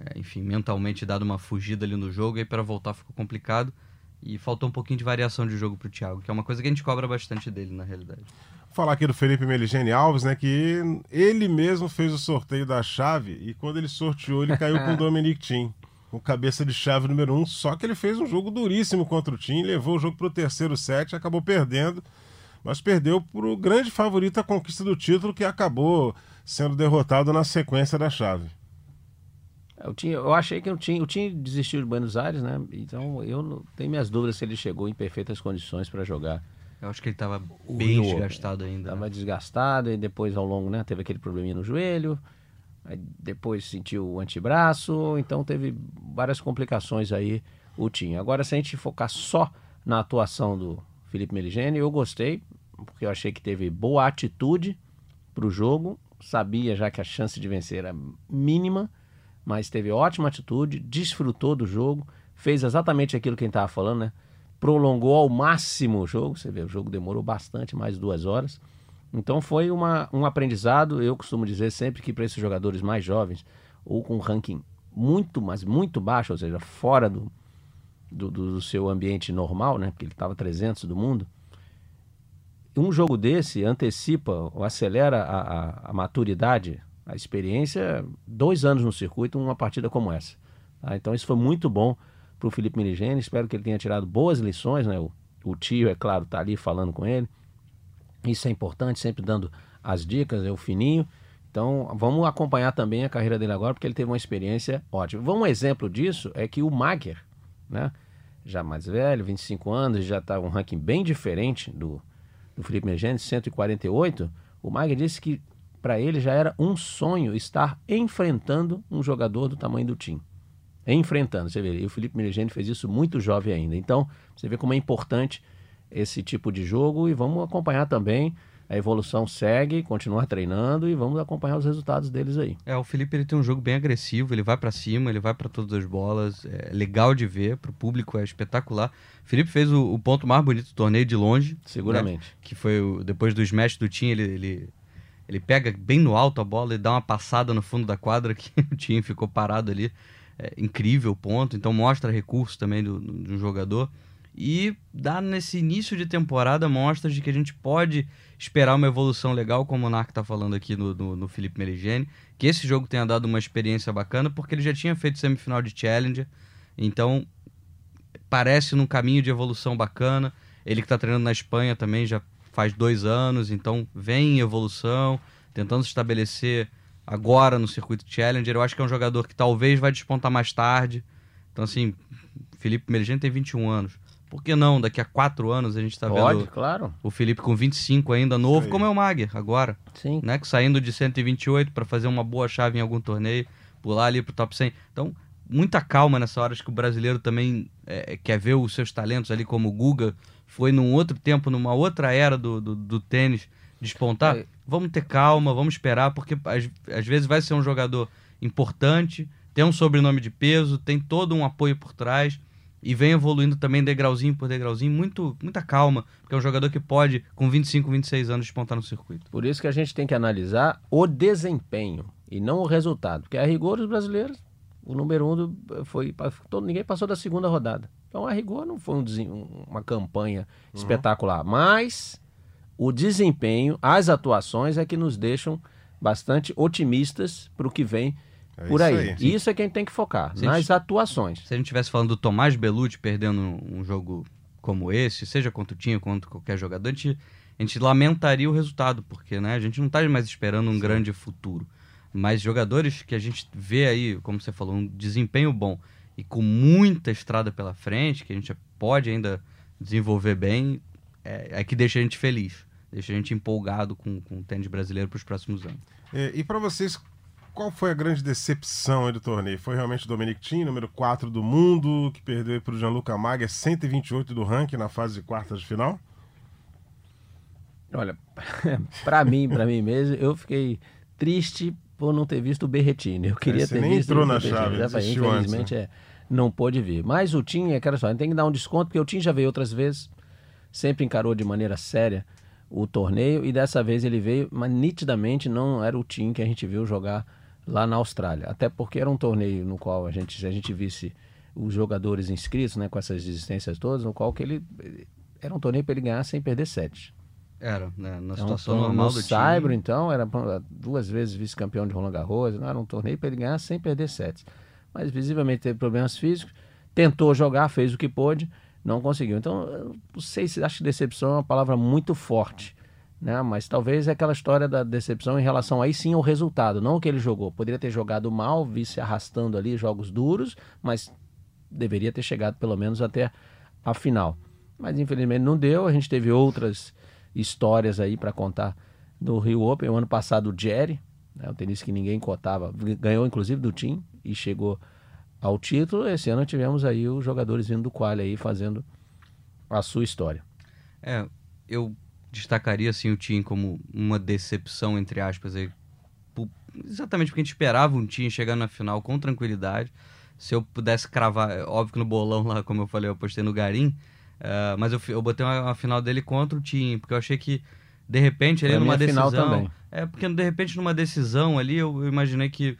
é, enfim, mentalmente dado uma fugida ali no jogo e para voltar ficou complicado. E faltou um pouquinho de variação de jogo pro Thiago, que é uma coisa que a gente cobra bastante dele, na realidade falar aqui do Felipe Meligeni Alves, né? Que ele mesmo fez o sorteio da chave e quando ele sorteou, ele caiu com o Dominic Thiem, com cabeça de chave número um. Só que ele fez um jogo duríssimo contra o Thiem, levou o jogo para o terceiro set, acabou perdendo, mas perdeu para o grande favorito à conquista do título, que acabou sendo derrotado na sequência da chave. É, eu, tinha, eu achei que eu tinha, o Tim desistiu de Buenos Aires, né? Então eu não, tenho minhas dúvidas se ele chegou em perfeitas condições para jogar eu acho que ele estava bem desgastado ainda. Estava né? desgastado e depois ao longo, né, teve aquele probleminha no joelho. Depois sentiu o antebraço, então teve várias complicações aí o Tim. Agora, se a gente focar só na atuação do Felipe Meligeni, eu gostei, porque eu achei que teve boa atitude para o jogo, sabia já que a chance de vencer era mínima, mas teve ótima atitude, desfrutou do jogo, fez exatamente aquilo que a gente estava falando, né? Prolongou ao máximo o jogo. Você vê, o jogo demorou bastante, mais duas horas. Então foi uma, um aprendizado. Eu costumo dizer sempre que para esses jogadores mais jovens, ou com ranking muito, mas muito baixo, ou seja, fora do, do, do seu ambiente normal, né? Porque ele estava 300 do mundo. Um jogo desse antecipa ou acelera a, a, a maturidade, a experiência, dois anos no circuito, uma partida como essa. Tá? Então isso foi muito bom para o Felipe Meligeni. Espero que ele tenha tirado boas lições, né? O, o tio, é claro, está ali falando com ele. Isso é importante, sempre dando as dicas, é o fininho. Então, vamos acompanhar também a carreira dele agora, porque ele teve uma experiência ótima. Um exemplo disso é que o Mager, né? Já mais velho, 25 anos, já está um ranking bem diferente do, do Felipe Meligeni, 148. O Mager disse que para ele já era um sonho estar enfrentando um jogador do tamanho do time enfrentando. Você vê, e o Felipe Meligeni fez isso muito jovem ainda. Então, você vê como é importante esse tipo de jogo e vamos acompanhar também. a evolução segue, continua treinando e vamos acompanhar os resultados deles aí. É, o Felipe ele tem um jogo bem agressivo, ele vai para cima, ele vai para todas as bolas, é legal de ver, pro público é espetacular. O Felipe fez o, o ponto mais bonito do torneio de longe. Seguramente. Né? Que foi o, depois do smash do Tim, ele, ele, ele pega bem no alto a bola e dá uma passada no fundo da quadra que o Tim ficou parado ali. É, incrível ponto, então mostra recurso também do, do, do jogador e dá nesse início de temporada mostras de que a gente pode esperar uma evolução legal, como o Narc está falando aqui no, no, no Felipe Meligeni, que esse jogo tenha dado uma experiência bacana, porque ele já tinha feito semifinal de Challenger, então parece num caminho de evolução bacana. Ele que está treinando na Espanha também já faz dois anos, então vem em evolução, tentando estabelecer agora no circuito Challenger. Eu acho que é um jogador que talvez vai despontar mais tarde. Então, assim, Felipe Meligeni tem 21 anos. Por que não? Daqui a quatro anos a gente está vendo claro. o Felipe com 25 ainda novo, como é o Mag agora. Sim. Né? Que saindo de 128 para fazer uma boa chave em algum torneio, pular ali pro top 100. Então, muita calma nessa hora. Acho que o brasileiro também é, quer ver os seus talentos ali, como o Guga foi num outro tempo, numa outra era do, do, do tênis despontar. É. Vamos ter calma, vamos esperar, porque às, às vezes vai ser um jogador importante, tem um sobrenome de peso, tem todo um apoio por trás e vem evoluindo também degrauzinho por degrauzinho, muito, muita calma, porque é um jogador que pode, com 25, 26 anos, despontar no circuito. Por isso que a gente tem que analisar o desempenho e não o resultado, porque a rigor os brasileiros, o número um do, foi, todo, ninguém passou da segunda rodada. Então a rigor não foi um, uma campanha uhum. espetacular, mas o desempenho, as atuações é que nos deixam bastante otimistas para o que vem é por aí. aí. Isso é quem tem que focar, se nas gente, atuações. Se a gente estivesse falando do Tomás Belucci perdendo um jogo como esse, seja contra o Tinho, contra qualquer jogador, a gente, a gente lamentaria o resultado, porque né, a gente não está mais esperando um Sim. grande futuro. Mas jogadores que a gente vê aí, como você falou, um desempenho bom e com muita estrada pela frente, que a gente pode ainda desenvolver bem, é, é que deixa a gente feliz, deixa a gente empolgado com, com o tênis brasileiro para os próximos anos. É, e para vocês, qual foi a grande decepção do torneio? Foi realmente o Dominic Thiem, número 4 do mundo, que perdeu para o Gianluca Maga, 128 do ranking na fase de quartas de final? Olha, para mim, para mim mesmo, eu fiquei triste por não ter visto o Berretini. Eu queria é, ter nem visto entrou na chave, infelizmente antes, né? é, não pôde vir. Mas o Tim, é aquela só, tem que dar um desconto, porque o Tim já veio outras vezes, sempre encarou de maneira séria o torneio e dessa vez ele veio, mas nitidamente não era o Tim que a gente viu jogar lá na Austrália. Até porque era um torneio no qual a gente, se a gente visse os jogadores inscritos, né, com essas existências todas, no qual que ele era um torneio para ele ganhar sem perder sete. Era, né? Na situação então, normal no do Saibro, time. então, era duas vezes vice-campeão de Roland Garros, não era um torneio para ele ganhar sem perder sete. Mas visivelmente teve problemas físicos, tentou jogar, fez o que pôde, não conseguiu. Então, não sei se acho que decepção é uma palavra muito forte né? Mas talvez é aquela história da decepção em relação aí sim ao resultado, não o que ele jogou. Poderia ter jogado mal, vi se arrastando ali jogos duros, mas deveria ter chegado pelo menos até a final. Mas infelizmente não deu. A gente teve outras histórias aí para contar no Rio Open. O ano passado o Jerry, né, o tenista que ninguém cotava, ganhou inclusive do Tim e chegou ao título. Esse ano tivemos aí os jogadores vindo do quali aí fazendo a sua história. É, eu destacaria assim o Tim como uma decepção entre aspas aí, exatamente porque a gente esperava um Tim chegar na final com tranquilidade. Se eu pudesse cravar, é óbvio que no bolão lá, como eu falei, eu postei no Garim, uh, mas eu, eu botei uma, uma, final dele contra o Tim, porque eu achei que de repente ele numa decisão, também. é porque de repente numa decisão ali eu, eu imaginei que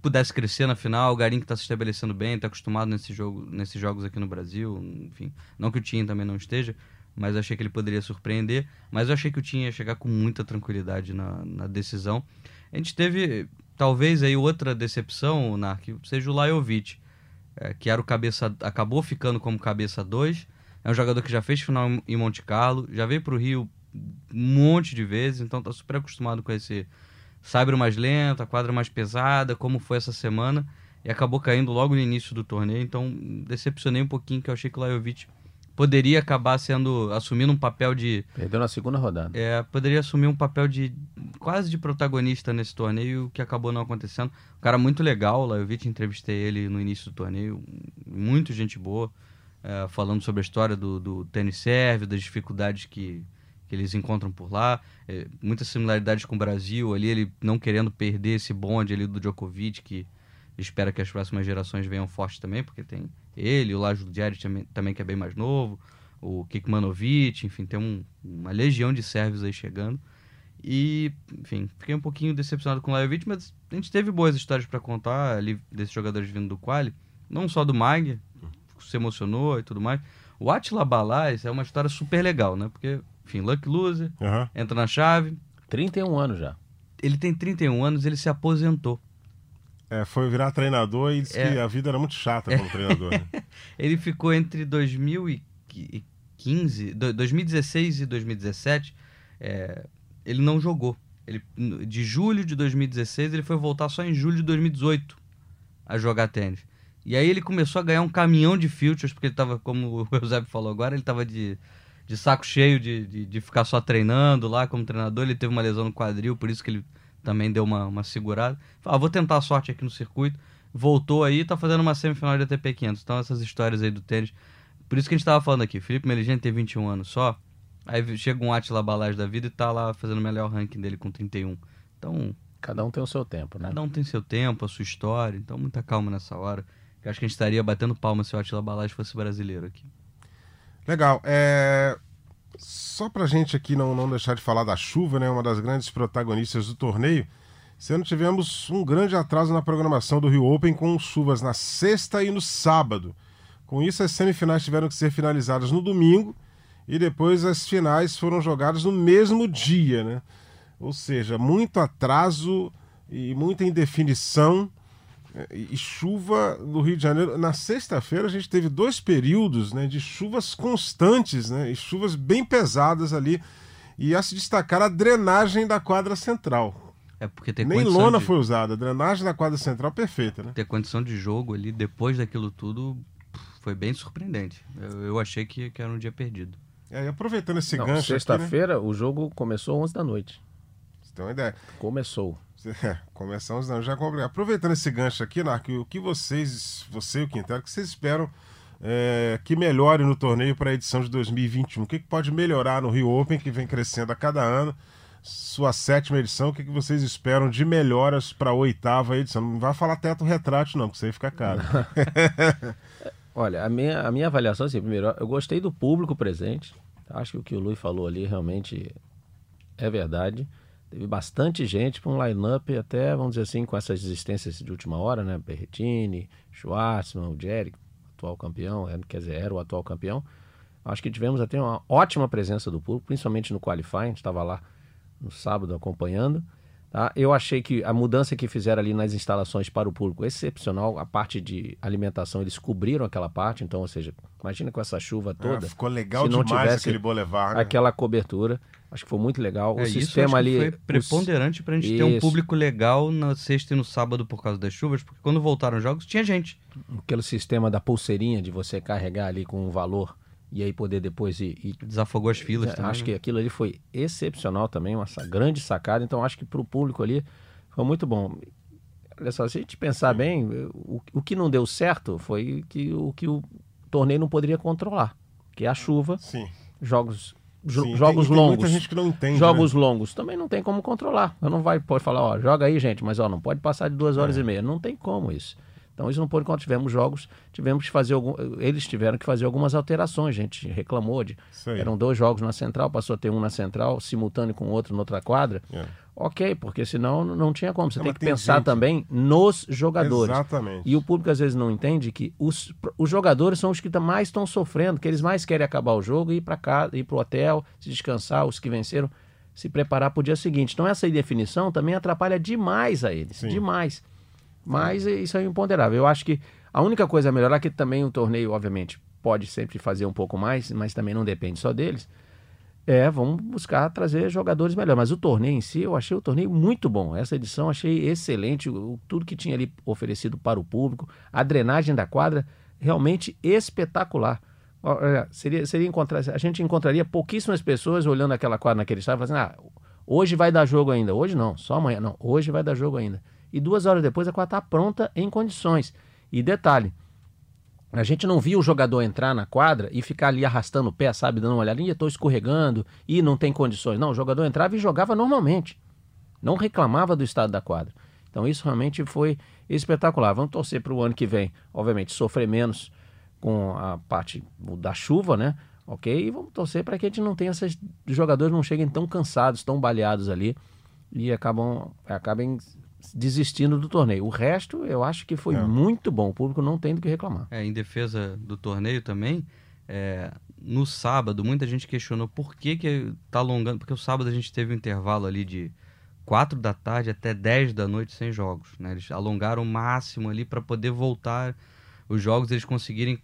pudesse crescer na final, o Garim que está se estabelecendo bem, está acostumado nesse jogo, nesses jogos aqui no Brasil, enfim, não que o Tim também não esteja, mas eu achei que ele poderia surpreender. Mas eu achei que o Tim ia chegar com muita tranquilidade na, na decisão. A gente teve, talvez, aí outra decepção, Nark, seja o Lajovic, é, que era o cabeça, acabou ficando como cabeça 2. É um jogador que já fez final em Monte Carlo, já veio para o Rio um monte de vezes, então tá super acostumado com esse saibro mais lento, a quadra mais pesada, como foi essa semana, e acabou caindo logo no início do torneio, então decepcionei um pouquinho que eu achei que o Lajovic poderia acabar sendo assumindo um papel de perdeu na segunda rodada. É, poderia assumir um papel de quase de protagonista nesse torneio, que acabou não acontecendo. Um cara muito legal, lá eu vi te entrevistei ele no início do torneio, muito gente boa, é, falando sobre a história do, do tênis serve, das dificuldades que que eles encontram por lá. É, muitas similaridades com o Brasil ali, ele não querendo perder esse bonde ali do Djokovic, que espera que as próximas gerações venham fortes também, porque tem ele, o Lajos Djeric também, também, que é bem mais novo, o Kikmanovic, enfim, tem um, uma legião de sérvios aí chegando. E, enfim, fiquei um pouquinho decepcionado com o Lajovic, mas a gente teve boas histórias para contar ali desses jogadores vindo do Quali, não só do Mag, se emocionou e tudo mais. O Atila Balaz é uma história super legal, né? Porque, enfim, luck loser, Aham. entra na chave. 31 anos já. Ele tem 31 anos, ele se aposentou. É, foi virar treinador e disse É. que a vida era muito chata como treinador. né? Ele ficou entre 2015, do- 2016 e 2017. é, ele não jogou. Ele, de julho de 2016, ele foi voltar só em julho de 2018 a jogar tênis. E aí ele começou a ganhar um caminhão de futures, porque ele tava, como o Eusébio falou agora, ele tava de, de saco cheio de, de, de ficar só treinando lá como treinador. Ele teve uma lesão no quadril, por isso que ele também deu uma, uma segurada. Falou, ah, vou tentar a sorte aqui no circuito. Voltou aí, tá fazendo uma semifinal de ATP 500. Então essas histórias aí do tênis. Por isso que a gente tava falando aqui. Felipe Meligeni tem 21 anos só. Aí chega um Atila Balaz da vida e tá lá fazendo o melhor ranking dele com 31. Então, Cada um tem o seu tempo, né? cada um tem seu tempo, a sua história. Então, muita calma nessa hora. Eu acho que a gente estaria batendo palma se o Atila Balaz fosse brasileiro aqui. Legal. É... Só pra gente aqui não, não deixar de falar da chuva, né? Uma das grandes protagonistas do torneio. Esse ano tivemos um grande atraso na programação do Rio Open com chuvas na sexta e no sábado. Com isso, as semifinais tiveram que ser finalizadas no domingo e depois as finais foram jogadas no mesmo dia, né? Ou seja, muito atraso e muita indefinição e chuva no Rio de Janeiro. Na sexta-feira a gente teve dois períodos né, de chuvas constantes né, e chuvas bem pesadas ali. E a se destacar a drenagem da quadra central. É porque ter Nem lona de, foi usada, a drenagem da quadra central perfeita, né? ter condição de jogo ali depois daquilo tudo foi bem surpreendente. Eu, eu achei que, que era um dia perdido. É, e aproveitando esse Não, gancho né? Sexta-feira o jogo começou 11 da noite. Você tem uma ideia. Começou. É, começamos não, já complicado. Aproveitando esse gancho aqui, Narco, o que vocês, você e o Quintero, o que vocês esperam é, que melhore no torneio para a edição de 2021? O que, que pode melhorar no Rio Open, que vem crescendo a cada ano? Sua sétima edição, o que, que vocês esperam de melhoras para a oitava edição? Não vai falar teto retrátil, não, porque isso aí fica caro. Olha, a minha, a minha avaliação, assim, primeiro, eu gostei do público presente. Acho que o que o Luiz falou ali realmente é verdade. Teve bastante gente para um line-up até, vamos dizer assim, com essas existências de última hora, né? Berretini, Schwartzman, o Jerry, atual campeão, é, quer dizer, era o atual campeão. Acho que tivemos até uma ótima presença do público, principalmente no qualifying, a gente estava lá no sábado acompanhando. Tá? Eu achei que a mudança que fizeram ali nas instalações para o público é excepcional. A parte de alimentação, eles cobriram aquela parte, então, ou seja, imagina com essa chuva toda, Ah, ficou legal se não demais tivesse aquele boulevard. Né? aquela cobertura. Acho que foi muito legal. O É, isso eu sistema ali. foi preponderante pra gente ter um Isso. público legal na sexta e no sábado por causa das chuvas, porque quando voltaram os jogos tinha gente. aquele sistema da pulseirinha de você carregar ali com um valor e aí poder depois ir. ir- Desafogou as filas também. acho né? que aquilo ali foi excepcional também, uma grande sacada. Então acho que para o público ali foi muito bom. Olha só, se a gente pensar bem, o, o que não deu certo foi que o que o torneio não poderia controlar, que é a chuva, Sim. jogos, jo- sim. jogos tem, tem longos. muita gente que não entende. Jogos né? longos também não tem como controlar. Eu não vai pode falar, ó, joga aí, gente, mas ó, não pode passar de duas horas É. e meia. Não tem como isso. Então isso não pode quando tivemos jogos, tivemos que fazer algum, eles tiveram que fazer algumas alterações. A gente reclamou de eram dois jogos na central, passou a ter um na central, simultâneo com outro na outra quadra. É. Ok, porque senão não- tinha como. Você Não, tem que tem pensar gente- também nos jogadores. Exatamente. E o público às vezes não entende que os, os jogadores são os que mais estão sofrendo, que eles mais querem acabar o jogo e ir para casa, ir para o hotel, se descansar, os que venceram, se preparar para o dia seguinte. Então essa indefinição também atrapalha demais a eles, Sim. demais. Mas isso é imponderável. Eu acho que a única coisa a melhorar é que também o torneio, obviamente, pode sempre fazer um pouco mais, mas também não depende só deles. É, vamos buscar trazer jogadores melhores. Mas o torneio em si, eu achei o torneio muito bom. Essa edição achei excelente. O- tudo que tinha ali oferecido para o público. A drenagem da quadra, realmente espetacular. Olha, seria, seria encontrar, a gente encontraria pouquíssimas pessoas olhando aquela quadra naquele estádio e falando assim, ah, hoje vai dar jogo ainda. Hoje não, só amanhã. Não, hoje vai dar jogo ainda. E duas horas depois a quadra está pronta em condições. E detalhe, A gente não via o jogador entrar na quadra e ficar ali arrastando o pé, sabe, dando uma olhadinha, estou escorregando e não tem condições. Não, o jogador entrava e jogava normalmente. Não reclamava do estado da quadra. Então isso realmente foi espetacular. Vamos torcer para o ano que vem, obviamente, sofrer menos com a parte da chuva, né? Ok? E vamos torcer para que a gente não tenha esses jogadores não cheguem tão cansados, tão baleados ali e acabam, acabem desistindo do torneio. O resto, eu acho que foi é. muito bom. O público não tem do que reclamar. É, em defesa do torneio também, é, no sábado, muita gente questionou por que que tá alongando, porque o sábado a gente teve um intervalo ali de 4 da tarde até 10 da noite sem jogos. Né? Eles alongaram o máximo ali para poder voltar os jogos, eles conseguirem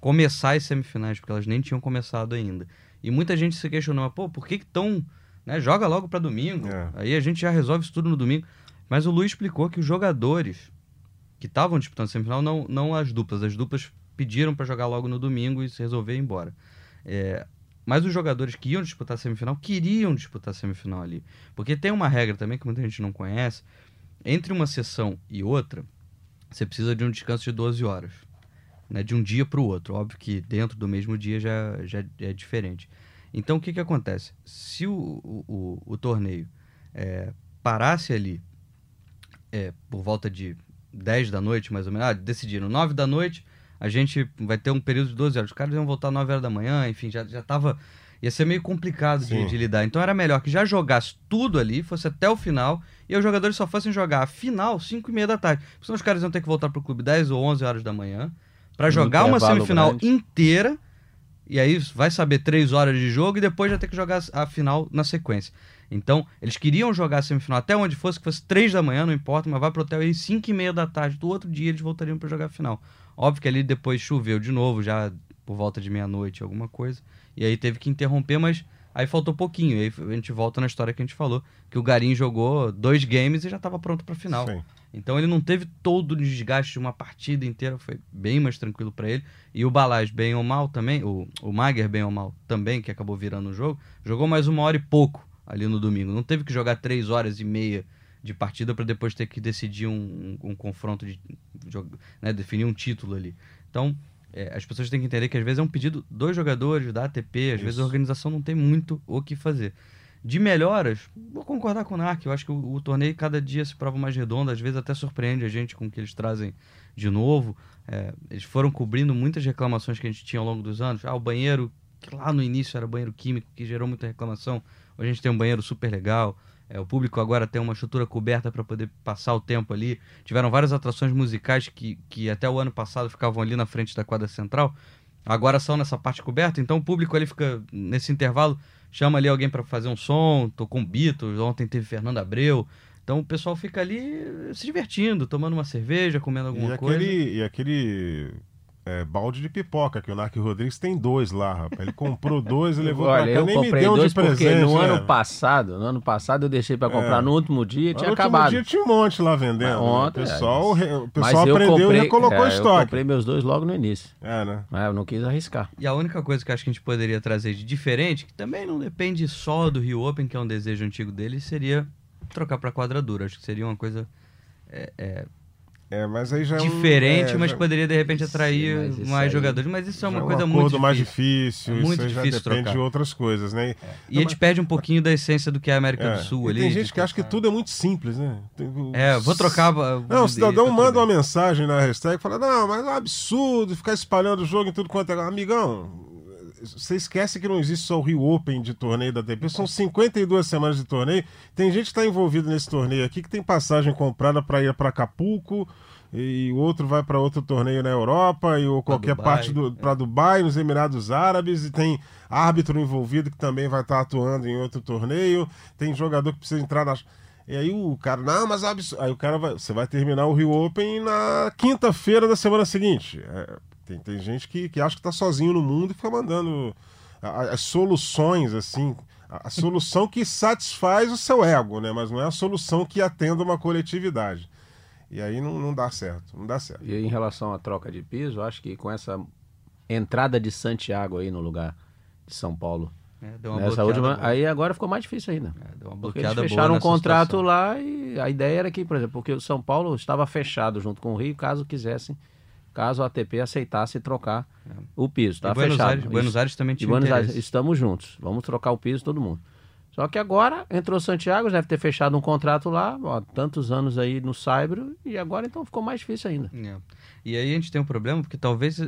começar as semifinais, porque elas nem tinham começado ainda. E muita gente se questionou, pô, por que que tão... Né, joga logo para domingo, é. aí a gente já resolve isso tudo no domingo. Mas o Luiz explicou que os jogadores que estavam disputando a semifinal, não, não as duplas, as duplas pediram para jogar logo no domingo e se resolver ir embora. É, mas os jogadores que iam disputar a semifinal queriam disputar a semifinal ali. Porque tem uma regra também que muita gente não conhece. Entre uma sessão e outra, você precisa de um descanso de 12 horas. Né, de um dia para o outro. Óbvio que dentro do mesmo dia já, já é diferente. Então o que, que acontece? Se o, o, o, o torneio é, parasse ali é, por volta de 10 da noite, mais ou menos. Ah, decidiram 9 da noite, a gente vai ter um período de 12 horas. Os caras iam voltar 9 horas da manhã, enfim, já, já tava. Ia ser meio complicado de, de, lidar. Então era melhor que já jogasse tudo ali, fosse até o final, e os jogadores só fossem jogar a final 5 e meia da tarde. Senão os caras iam ter que voltar pro clube 10 ou 11 horas da manhã para jogar uma semifinal grande. inteira. E aí vai saber 3 horas de jogo e depois já ter que jogar a final na sequência. Então, eles queriam jogar a semifinal até onde fosse, que fosse 3 da manhã, não importa, mas vai pro hotel aí 5 e meia da tarde do outro dia eles voltariam para jogar a final. Óbvio que ali depois choveu de novo, já por volta de meia-noite, alguma coisa. E aí teve que interromper, mas aí faltou pouquinho. E aí a gente volta na história que a gente falou, que o Garim jogou dois games e já estava pronto para final. Sim. Então ele não teve todo o desgaste de uma partida inteira, foi bem mais tranquilo para ele. E o Balaz, bem ou mal também, o, o Mager, bem ou mal também, que acabou virando o jogo, jogou mais uma hora e pouco ali no domingo. Não teve que jogar três horas e meia de partida para depois ter que decidir um, um, um confronto, de, de né, definir um título ali. Então, é, as pessoas têm que entender que às vezes é um pedido dos jogadores, da ATP, às Isso. vezes a organização não tem muito o que fazer. De melhoras, vou concordar com o Narc, eu acho que o, o, torneio cada dia se prova mais redondo, às vezes até surpreende a gente com o que eles trazem de novo. É, eles foram cobrindo muitas reclamações que a gente tinha ao longo dos anos. Ah, o banheiro, que lá no início era banheiro químico, que gerou muita reclamação, a gente tem um banheiro super legal. É, o público agora tem uma estrutura coberta para poder passar o tempo ali. Tiveram várias atrações musicais que, que até o ano passado ficavam ali na frente da quadra central. Agora são nessa parte coberta, então o público ali fica nesse intervalo, chama ali alguém para fazer um som, tocou um Beatles, ontem teve Fernando Abreu. Então o pessoal fica ali se divertindo, tomando uma cerveja, comendo alguma e coisa. Aquele, e aquele é, balde de pipoca, que o Narc Rodrigues tem dois lá, rapaz. Ele comprou dois e levou Olha, pra cá. Eu Nem comprei me deu dois de presente, porque no né? ano passado, no ano passado eu deixei para comprar É. no último dia e tinha no último acabado. dia tinha um monte lá vendendo. Mas ontem, o pessoal, é, o Mas pessoal eu aprendeu comprei, e colocou é, estoque. Eu comprei meus dois logo no início. É, né? Mas eu não quis arriscar. E a única coisa que acho que a gente poderia trazer de diferente, que também não depende só do Rio Open, que é um desejo antigo dele, seria trocar para quadradura. Acho que seria uma coisa é, é, É, mas aí já é um- diferente, é, mas já- poderia de repente atrair mas isso mais aí- jogadores. Mas isso é uma já coisa um muito acordo mais difícil. difícil. É muito isso aí já difícil depende trocar. de outras coisas, né? E a gente perde um pouquinho da essência do que é a América É, do Sul e ali. tem gente que acha que trocar. tudo é muito simples, né? Tem- É, vou trocar. vou Não, o cidadão tá manda uma mensagem na hashtag e fala: Não, mas é um absurdo ficar espalhando o jogo em tudo quanto é. Amigão, você esquece que não existe só o Rio Open de torneio da ATP, são 52 semanas de torneio. Tem gente que está envolvida nesse torneio aqui que tem passagem comprada para ir para Acapulco. E o outro vai para outro torneio na Europa e ou qualquer Dubai, parte do para Dubai, nos Emirados Árabes e tem árbitro envolvido que também vai estar atuando em outro torneio. Tem jogador que precisa entrar na e aí o cara, não, mas é absurdo. Aí o cara vai, você vai terminar o Rio Open na quinta-feira da semana seguinte. É, tem, tem gente que, que acha que tá sozinho no mundo e fica mandando as soluções, assim. A, a solução que satisfaz o seu ego, né? Mas não é a solução que atenda uma coletividade. E aí não, não dá certo, não dá certo. E em relação à troca de piso, eu acho que com essa entrada de Santiago aí no lugar de São Paulo, É, deu uma nessa bloqueada última, boa. aí agora ficou mais difícil ainda. É, deu uma Porque eles fecharam um contrato situação. lá e a ideia era que, por exemplo, porque o São Paulo estava fechado junto com o Rio, caso quisessem caso a ATP aceitasse trocar é. o piso. Tá e Buenos fechado. Aires, Buenos Aires também tinha Buenos Aires, estamos juntos. Vamos trocar o piso todo mundo. Só que agora entrou Santiago, deve ter fechado um contrato lá, ó, tantos anos aí no Saibro, e agora então ficou mais difícil ainda. É. E aí a gente tem um problema, porque talvez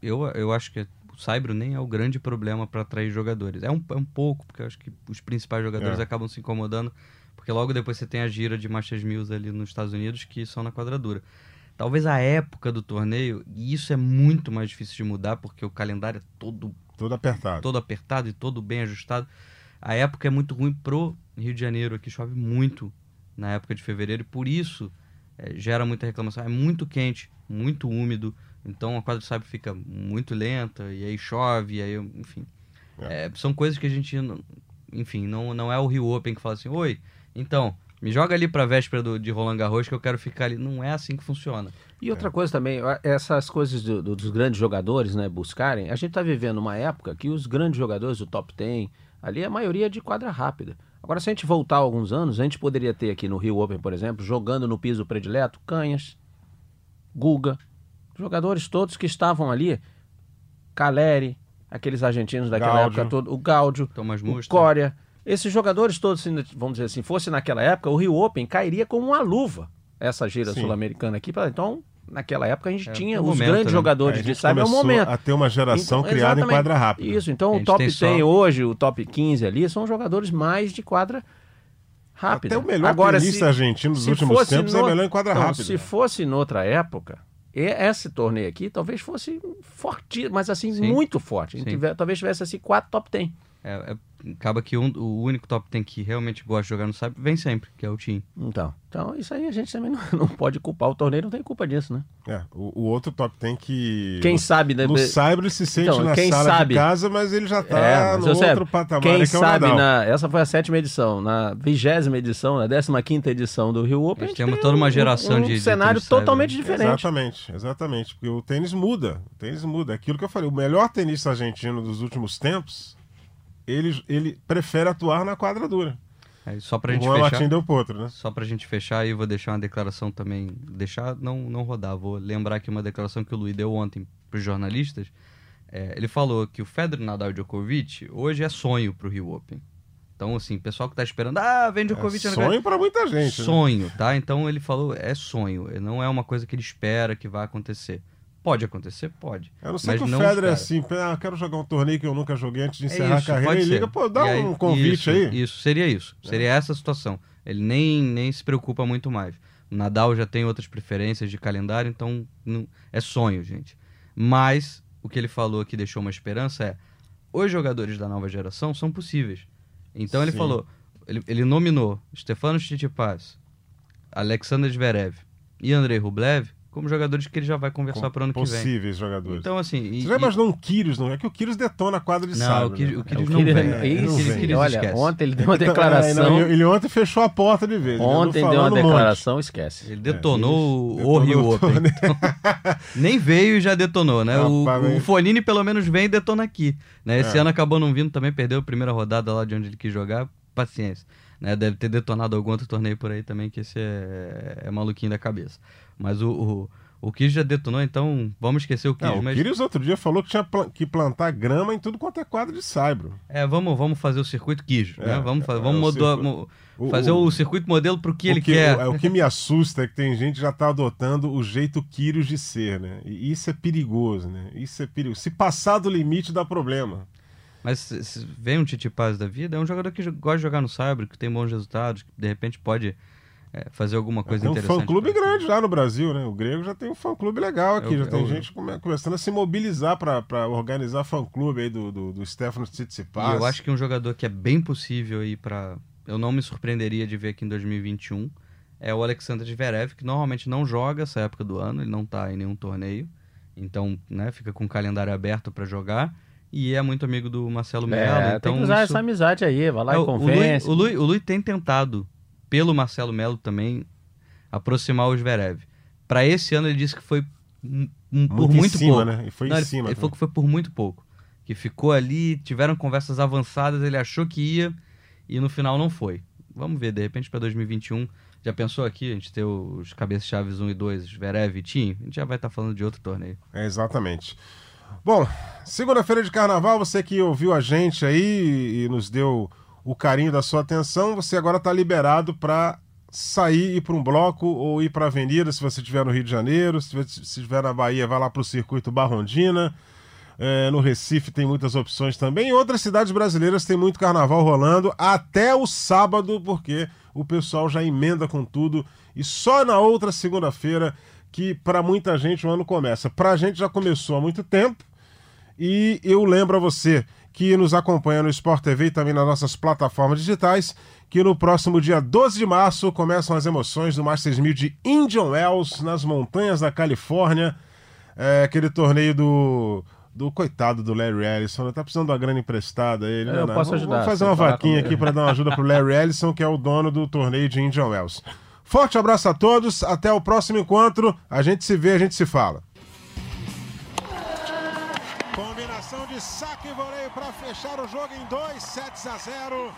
eu, eu acho que o Saibro nem é o grande problema para atrair jogadores. É um, é um pouco, porque eu acho que os principais jogadores é. acabam se incomodando, porque logo depois você tem a gira de Masters Mills ali nos Estados Unidos, que são na quadradura. Talvez a época do torneio, e isso é muito mais difícil de mudar, porque o calendário é todo, todo apertado. Todo apertado e todo bem ajustado a época é muito ruim pro Rio de Janeiro, aqui chove muito na época de fevereiro e por isso é, gera muita reclamação. É muito quente, muito úmido, então a quadra de sabe fica muito lenta e aí chove, e aí, enfim. É. É, são coisas que a gente, enfim, não, não é o Rio Open que fala assim, oi, então, me joga ali pra véspera do, de Roland Garros que eu quero ficar ali. Não é assim que funciona. E outra é. coisa também, essas coisas do, do, dos grandes jogadores, né, buscarem, a gente tá vivendo uma época que os grandes jogadores, o top 10, Ali a maioria é de quadra rápida. Agora, se a gente voltar alguns anos, a gente poderia ter aqui no Rio Open, por exemplo, jogando no piso predileto, Canhas, Guga, jogadores todos que estavam ali, Caleri, aqueles argentinos daquela Gaudio. época todo, o Gáudio, o Coria. Esses jogadores todos, vamos dizer assim, fosse naquela época, o Rio Open cairia como uma luva essa gira sul-americana aqui. Então, naquela época a gente é, tinha os momento, grandes né? jogadores de sabe é o momento. A ter uma geração então, criada em quadra rápida. Isso, então o top 10 só... hoje, o top 15 ali, são jogadores mais de quadra rápida. Até o melhor Agora, tenista se, argentino dos últimos tempos é no... é melhor em quadra então, rápida. Se fosse noutra época, esse torneio aqui talvez fosse forte, mas assim, Sim. muito forte. Tiver, talvez tivesse assim quatro top 10. É, é acaba que um, o único top 10 que realmente gosta de jogar no Saib vem sempre, que é o Team. Então, então isso aí a gente também não, não pode culpar. O torneio não tem culpa disso, né? É, o, o outro top 10 que. Quem sabe, né? No Saib ele se sente então, na quem sala sabe... de casa, mas ele já tá é, no outro sei, patamar. Quem é sabe, na, essa foi a sétima edição. Na vigésima edição, na décima quinta edição do Rio Open. Nós temos toda uma geração um, um de. Um cenário de totalmente diferente. Exatamente, exatamente. Porque o tênis muda. O tênis muda. É aquilo que eu falei, o melhor tenista argentino dos últimos tempos ele, ele prefere atuar na quadradura. É, só pra gente Juan fechar. Martin Del Potro, né? Só pra gente fechar, e vou deixar uma declaração também. Deixar, não, não rodar, vou lembrar aqui uma declaração que o Luiz deu ontem pros jornalistas. É, ele falou que o Federer Nadal Djokovic hoje é sonho pro Rio Open. Então, assim, pessoal que tá esperando, ah, vem Djokovic. É sonho para muita gente. Né? Sonho, né? tá? Então ele falou, é sonho. Não é uma coisa que ele espera que vai acontecer. Pode acontecer? Pode. Eu não sei mas que o Federer é assim, ah, quero jogar um torneio que eu nunca joguei antes de é encerrar é isso, a carreira e liga, pô, dá aí, um convite isso, aí. Isso, seria isso. É. Seria essa a situação. Ele nem, nem se preocupa muito mais. O Nadal já tem outras preferências de calendário, então não, é sonho, gente. Mas o que ele falou aqui deixou uma esperança é: os jogadores da nova geração são possíveis. Então Sim. ele falou, ele, ele nominou Stefano Tsitsipas, Alexander Zverev e Andrei Rublev como jogadores que ele já vai conversar para o ano que vem. Possíveis jogadores. Então, assim. E, Você já imaginou um Kyrgios? Não é que o Kyrgios detona a quadra de não, O Kyrgios, né? o é, não, vem. É, não vem. Olha, esquece. ontem ele deu uma declaração. Ele, ele ontem fechou a porta de vez. Ontem deu uma declaração, esquece. Ele detonou é, o Rio Open. Então, nem veio e já detonou, né? o, o Fonini pelo menos vem e detona aqui. Né? Esse é. ano acabou não vindo também, perdeu a primeira rodada lá de onde ele quis jogar. Paciência. Né? Deve ter detonado algum outro torneio por aí também, que esse é, é maluquinho da cabeça. Mas o, o o já detonou, então vamos esquecer o Kyrgios. Não, o Kyrgios outro dia falou que tinha que plantar grama em tudo quanto é quadro de saibro. É, vamos, vamos fazer o circuito Kyrgios, né? é, né? Vamos, é, vamos mudar, o, fazer o, o, circuito modelo para o que ele que, quer. O, é, o que me assusta é que tem gente que já está adotando o jeito Kyrgios de ser, né? E isso é perigoso, né? Isso é perigoso. Se passar do limite, dá problema. Mas vem um Titi Paz da vida, é um jogador que gosta de jogar no saibro, que tem bons resultados, que de repente pode é, fazer alguma coisa tem interessante. Tem um fã-clube grande lá no Brasil, né? O Grego já tem um fã-clube legal aqui, eu, já tem eu, gente come, começando a se mobilizar para organizar fã-clube aí do, do, do Stefano Tsitsipas. E eu acho que um jogador que é bem possível aí para... Eu não me surpreenderia de ver aqui em 2021 é o Alexander Zverev, que normalmente não joga essa época do ano, ele não tá em nenhum torneio, então, né, fica com o calendário aberto para jogar e é muito amigo do Marcelo Melo. É, então tem que usar isso... essa amizade aí, vai lá é, e convence. O Lui, o, Lui, o Lui tem tentado pelo Marcelo Melo também aproximar o Zverev. Para esse ano ele disse que foi muito por muito cima, pouco. Né? E foi Não, em ele, cima. Ele falou que foi por muito pouco. Que ficou ali, tiveram conversas avançadas, ele achou que ia e no final não foi. Vamos ver, de repente para 2021. Já pensou aqui a gente ter os cabeças-chaves 1 e 2, Verev e Tim? A gente já vai estar tá falando de outro torneio. É, exatamente. Bom, segunda-feira de carnaval, você que ouviu a gente aí e nos deu o carinho da sua atenção, você agora está liberado para sair, ir para um bloco ou ir para a avenida, se você estiver no Rio de Janeiro, se estiver na Bahia, vai lá para o circuito Barrondina. É, no Recife tem muitas opções também. Em outras cidades brasileiras tem muito carnaval rolando até o sábado, porque o pessoal já emenda com tudo. E só na outra segunda-feira que para muita gente o ano começa. Para a gente já começou há muito tempo. E eu lembro a você que nos acompanha no Sport TV e também nas nossas plataformas digitais, que no próximo dia 12 de março começam as emoções do Masters 1000 de Indian Wells, nas montanhas da Califórnia. É, aquele torneio do, do coitado do Larry Ellison, tá precisando de uma grana emprestada ele. Eu né? posso ajudar. Vamos fazer uma vaquinha aqui para dar uma ajuda pro Larry Ellison, que é o dono do torneio de Indian Wells. Forte abraço a todos, até o próximo encontro. A gente se vê, a gente se fala. Combinação de saque e voleio para fechar o jogo em 2 sets a 0.